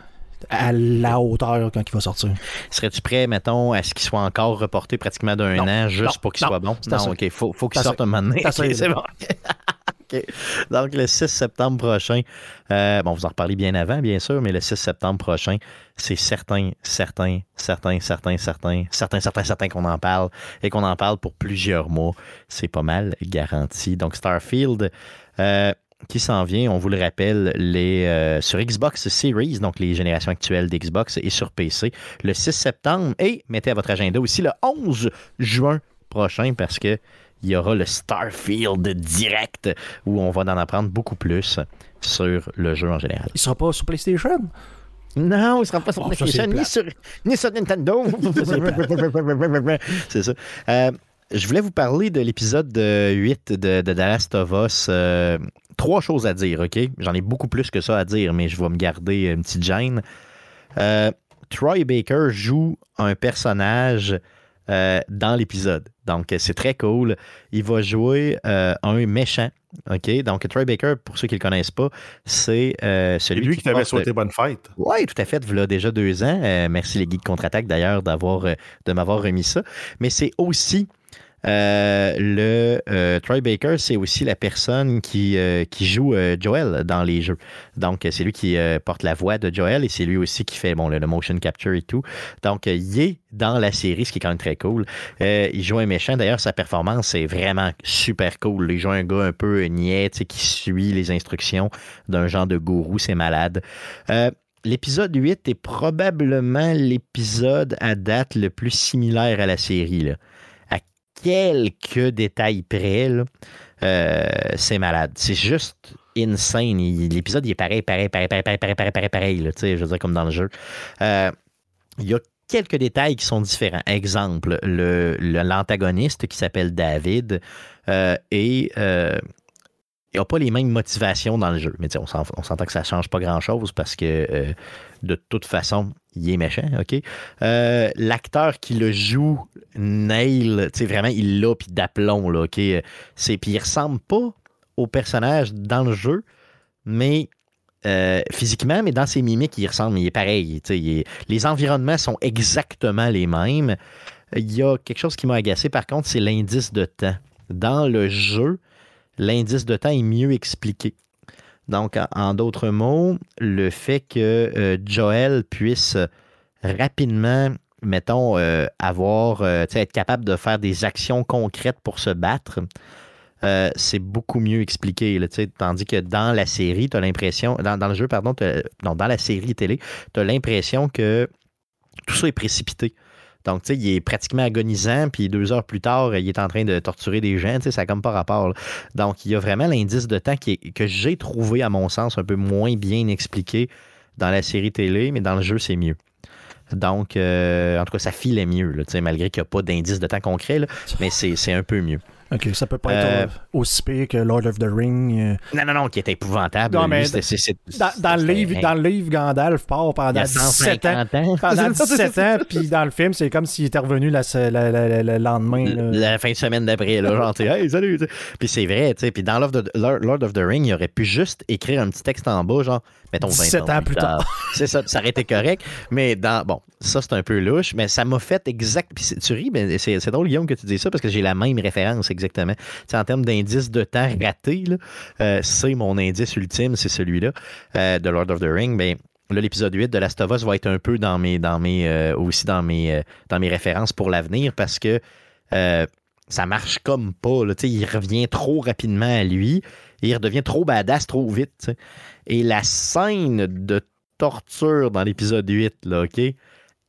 à la hauteur quand il va sortir. Serais-tu prêt, mettons, à ce qu'il soit encore reporté pratiquement d'un an juste Non. pour qu'il soit bon? Non, assez. OK. Faut, faut qu'il sorte un moment donné. C'est bon. Donc, le 6 septembre prochain, euh, bon, vous en reparlez bien avant, bien sûr, mais le 6 septembre prochain, c'est certain, certain, certain, certain, certain, certain, certain, certain qu'on en parle et qu'on en parle pour plusieurs mois. C'est pas mal garanti. Donc, Starfield, euh, qui s'en vient, on vous le rappelle, les, euh, sur Xbox Series, donc les générations actuelles d'Xbox et sur PC, le 6 septembre. Et mettez à votre agenda aussi le 11 juin prochain parce que il y aura le Starfield direct où on va en apprendre beaucoup plus sur le jeu en général. Il sera pas sur PlayStation? Non, il ne sera pas sur Oh, PlayStation ni sur, ni sur Nintendo. c'est ça. Euh, je voulais vous parler de l'épisode euh, 8 de, de The Last of Us. Euh, trois choses à dire, OK? J'en ai beaucoup plus que ça à dire, mais je vais me garder une petite gêne. Euh, Troy Baker joue un personnage euh, dans l'épisode. Donc, c'est très cool. Il va jouer un méchant. OK? Donc, Troy Baker, pour ceux qui ne le connaissent pas, c'est euh, C'est celui lui qui qui t'avait souhaité bonne fête. oui, tout à fait. Il y a déjà deux ans. Euh, merci les guides contre-attaque d'ailleurs d'avoir de m'avoir remis ça. Mais c'est aussi euh, le euh, Troy Baker, c'est aussi la personne qui, euh, joue Joel dans les jeux. Donc, c'est lui qui porte la voix de Joel et c'est lui aussi qui fait bon, le, motion capture et tout. Donc, il est dans la série, ce qui est quand même très cool. Il joue un méchant. D'ailleurs, sa performance est vraiment super cool. Il joue un gars un peu niais, qui suit les instructions d'un genre de gourou. C'est malade. L'épisode 8 est probablement l'épisode à date le plus similaire à la série. Quelques détails près, euh, c'est malade. C'est juste insane. L'épisode il est pareil, pareil, pareil, pareil, pareil, pareil, pareil, pareil, pareil, là, je veux dire, comme dans le jeu. Euh, Il y a quelques détails qui sont différents. Exemple, le- l'antagoniste qui s'appelle David euh, et euh, il n'a pas les mêmes motivations dans le jeu. Mais on s'en- on s'entend que ça ne change pas grand-chose parce que de toute façon, il est méchant, OK? Euh, L'acteur qui le joue, Nail, tu sais, vraiment, il l'a, puis d'aplomb, là, OK? Puis il ressemble pas au personnage dans le jeu, mais euh, physiquement, mais dans ses mimiques, il ressemble, il est pareil. les environnements sont exactement les mêmes. Il y a quelque chose qui m'a agacé, par contre, c'est l'indice de temps. Dans le jeu, l'indice de temps est mieux expliqué. Donc, en, d'autres mots, le fait que euh, Joel puisse rapidement, mettons, euh, avoir, euh, être capable de faire des actions concrètes pour se battre, c'est beaucoup mieux expliqué. tandis que dans la série, tu as l'impression, dans, le jeu, pardon, non, dans la série télé, tu as l'impression que tout ça est précipité. Donc, tu sais, il est pratiquement agonisant, puis deux heures plus tard, il est en train de torturer des gens, tu sais, ça n'a comme pas rapport. là. Donc, il y a vraiment l'indice de temps qui est- que j'ai trouvé, à mon sens, un peu moins bien expliqué dans la série télé, mais dans le jeu, c'est mieux. Donc, euh, en tout cas, ça filait mieux, là, tu sais, malgré qu'il n'y a pas d'indice de temps concret, là, mais c'est c'est un peu mieux. Ok, ça peut pas être euh, aussi pire que Lord of the Ring. Euh. Non, non, non, qui est épouvantable. Non, mais dans, le livre, dans le livre, Gandalf part pendant 17 ans. Pendant 17 ans, puis dans le film, c'est comme s'il était revenu le lendemain. La fin de semaine d'après, là, genre, hey, salut. Puis c'est vrai, tu sais. Puis dans Lord of, the, Lord of the Ring, il aurait pu juste écrire un petit texte en bas, genre, mettons 17 ans, plus tard. c'est ça, ça aurait été correct. Mais dans, bon, ça, c'est un peu louche, mais ça m'a fait exact. Puis tu ris, mais c'est drôle, Guillaume, que tu dis ça parce que j'ai la même référence exactement. sais, en termes d'indice de temps raté, euh, c'est mon indice ultime, c'est celui-là euh, de Lord of the Ring. Mais Là, l'épisode 8 de Last of Us va être un peu dans mes, dans mes, euh, aussi dans mes, dans mes références pour l'avenir parce que ça marche comme pas. Là, il revient trop rapidement à lui. il redevient trop badass trop vite. Et la scène de torture dans l'épisode 8, là, OK?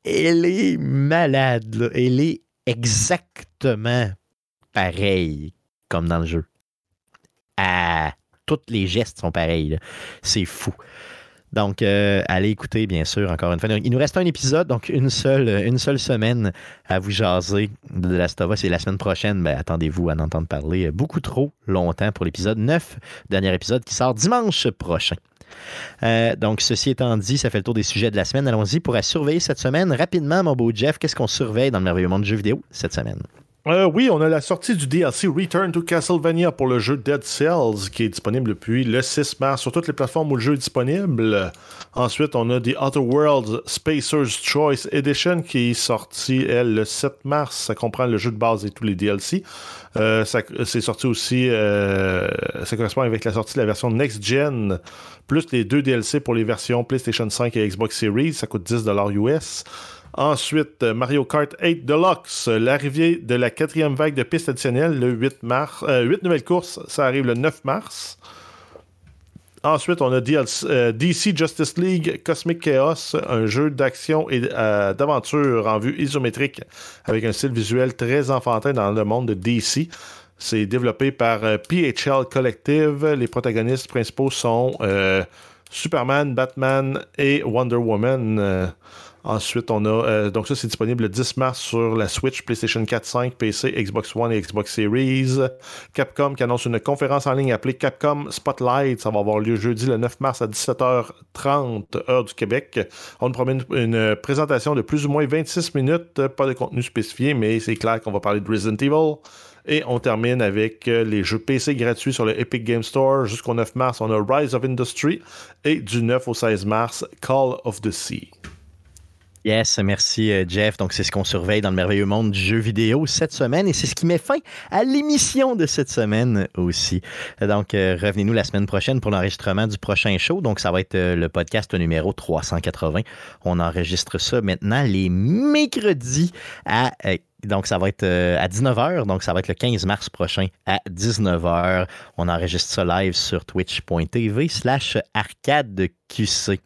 Elle est malade. Elle est exactement pareille comme dans le jeu. Ah, tous les gestes sont pareils. C'est fou. Donc, euh, allez écouter, bien sûr, encore une fois. Il nous reste un épisode, donc une seule, semaine à vous jaser de la Last la semaine prochaine, ben, attendez-vous à en entendre parler beaucoup trop longtemps pour l'épisode 9, dernier épisode qui sort dimanche prochain. Euh, donc, ceci étant dit, ça fait le tour des sujets de la semaine. Allons-y pour surveiller cette semaine. Rapidement, mon beau Jeff, qu'est-ce qu'on surveille dans le merveilleux monde du jeu vidéo cette semaine? Euh, oui, on a la sortie du DLC Return to Castlevania pour le jeu Dead Cells qui est disponible depuis le 6 mars sur toutes les plateformes où le jeu est disponible. Ensuite, on a The Outer Worlds Spacer's Choice Edition qui est sorti, le 7 mars. Ça comprend le jeu de base et tous les DLC. Euh, c'est sorti aussi, euh, ça correspond avec la sortie de la version Next Gen, plus les deux DLC pour les versions PlayStation 5 et Xbox Series. Ça coûte 10$ US. Ensuite, Mario Kart 8 Deluxe, l'arrivée de la quatrième vague de pistes additionnelles le 8 mars. 8 euh, nouvelles courses, ça arrive le 9 mars. Ensuite, on a DC euh, Justice League Cosmic Chaos, un jeu d'action et euh, d'aventure en vue isométrique avec un style visuel très enfantin dans le monde de DC. C'est développé par PHL Collective. Les protagonistes principaux sont Superman, Batman et Wonder Woman. Ensuite, on a. Euh, donc, ça, c'est disponible le 10 mars sur la Switch, PlayStation 4, 5, PC, Xbox One et Xbox Series. Capcom qui annonce une conférence en ligne appelée Capcom Spotlight. Ça va avoir lieu jeudi le 9 mars à 17h30, heure du Québec. On nous promet une, présentation de plus ou moins 26 minutes. Pas de contenu spécifié, mais c'est clair qu'on va parler de Resident Evil. Et on termine avec euh, les jeux PC gratuits sur le Epic Game Store. Jusqu'au 9 mars, on a Rise of Industry. Et du 9 au 16 mars, Call of the Sea. Yes, merci euh, Jeff. Donc c'est ce qu'on surveille dans le merveilleux monde du jeu vidéo cette semaine et c'est ce qui met fin à l'émission de cette semaine aussi. Donc euh, revenez-nous la semaine prochaine pour l'enregistrement du prochain show. Donc ça va être euh, le podcast numéro 380. On enregistre ça maintenant les mercredis à donc, ça va être à 19h. Donc, ça va être le 15 mars prochain à 19h. On enregistre ça live sur twitch.tv slash arcadeqc.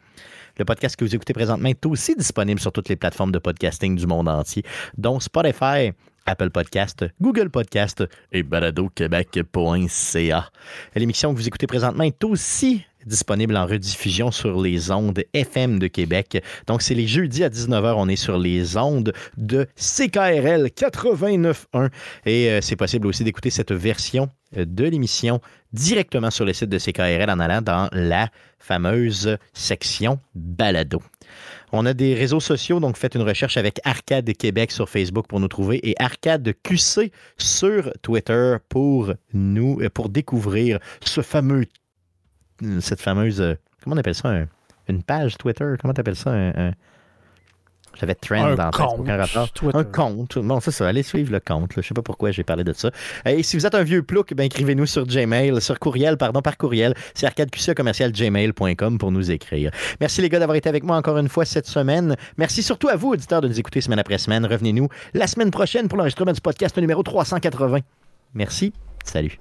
Le podcast que vous écoutez présentement est aussi disponible sur toutes les plateformes de podcasting du monde entier, dont Spotify, Apple Podcast, Google Podcast et baladoquebec.ca. L'émission que vous écoutez présentement est aussi disponible en rediffusion sur les ondes FM de Québec. Donc, c'est les jeudis à 19h, on est sur les ondes de CKRL 89.1 et euh, c'est possible aussi d'écouter cette version euh, de l'émission directement sur le site de CKRL en allant dans la fameuse section balado. On a des réseaux sociaux, donc faites une recherche avec Arcade Québec sur Facebook pour nous trouver et Arcade QC sur Twitter pour nous, euh, pour découvrir ce fameux, cette fameuse, comment on appelle ça, une page Twitter, comment tu appelles ça, un j'avais trend un compte, Un compte. Bon, c'est ça. Allez suivre le compte. Je Je sais pas pourquoi j'ai parlé de ça. Et si vous êtes un vieux plouc, ben, écrivez-nous sur Gmail, sur courriel, pardon, par courriel. C'est pour nous écrire. Merci les gars d'avoir été avec moi encore une fois cette semaine. Merci surtout à vous, auditeurs, de nous écouter semaine après semaine. Revenez-nous la semaine prochaine pour l'enregistrement du podcast numéro 380. Merci. Salut.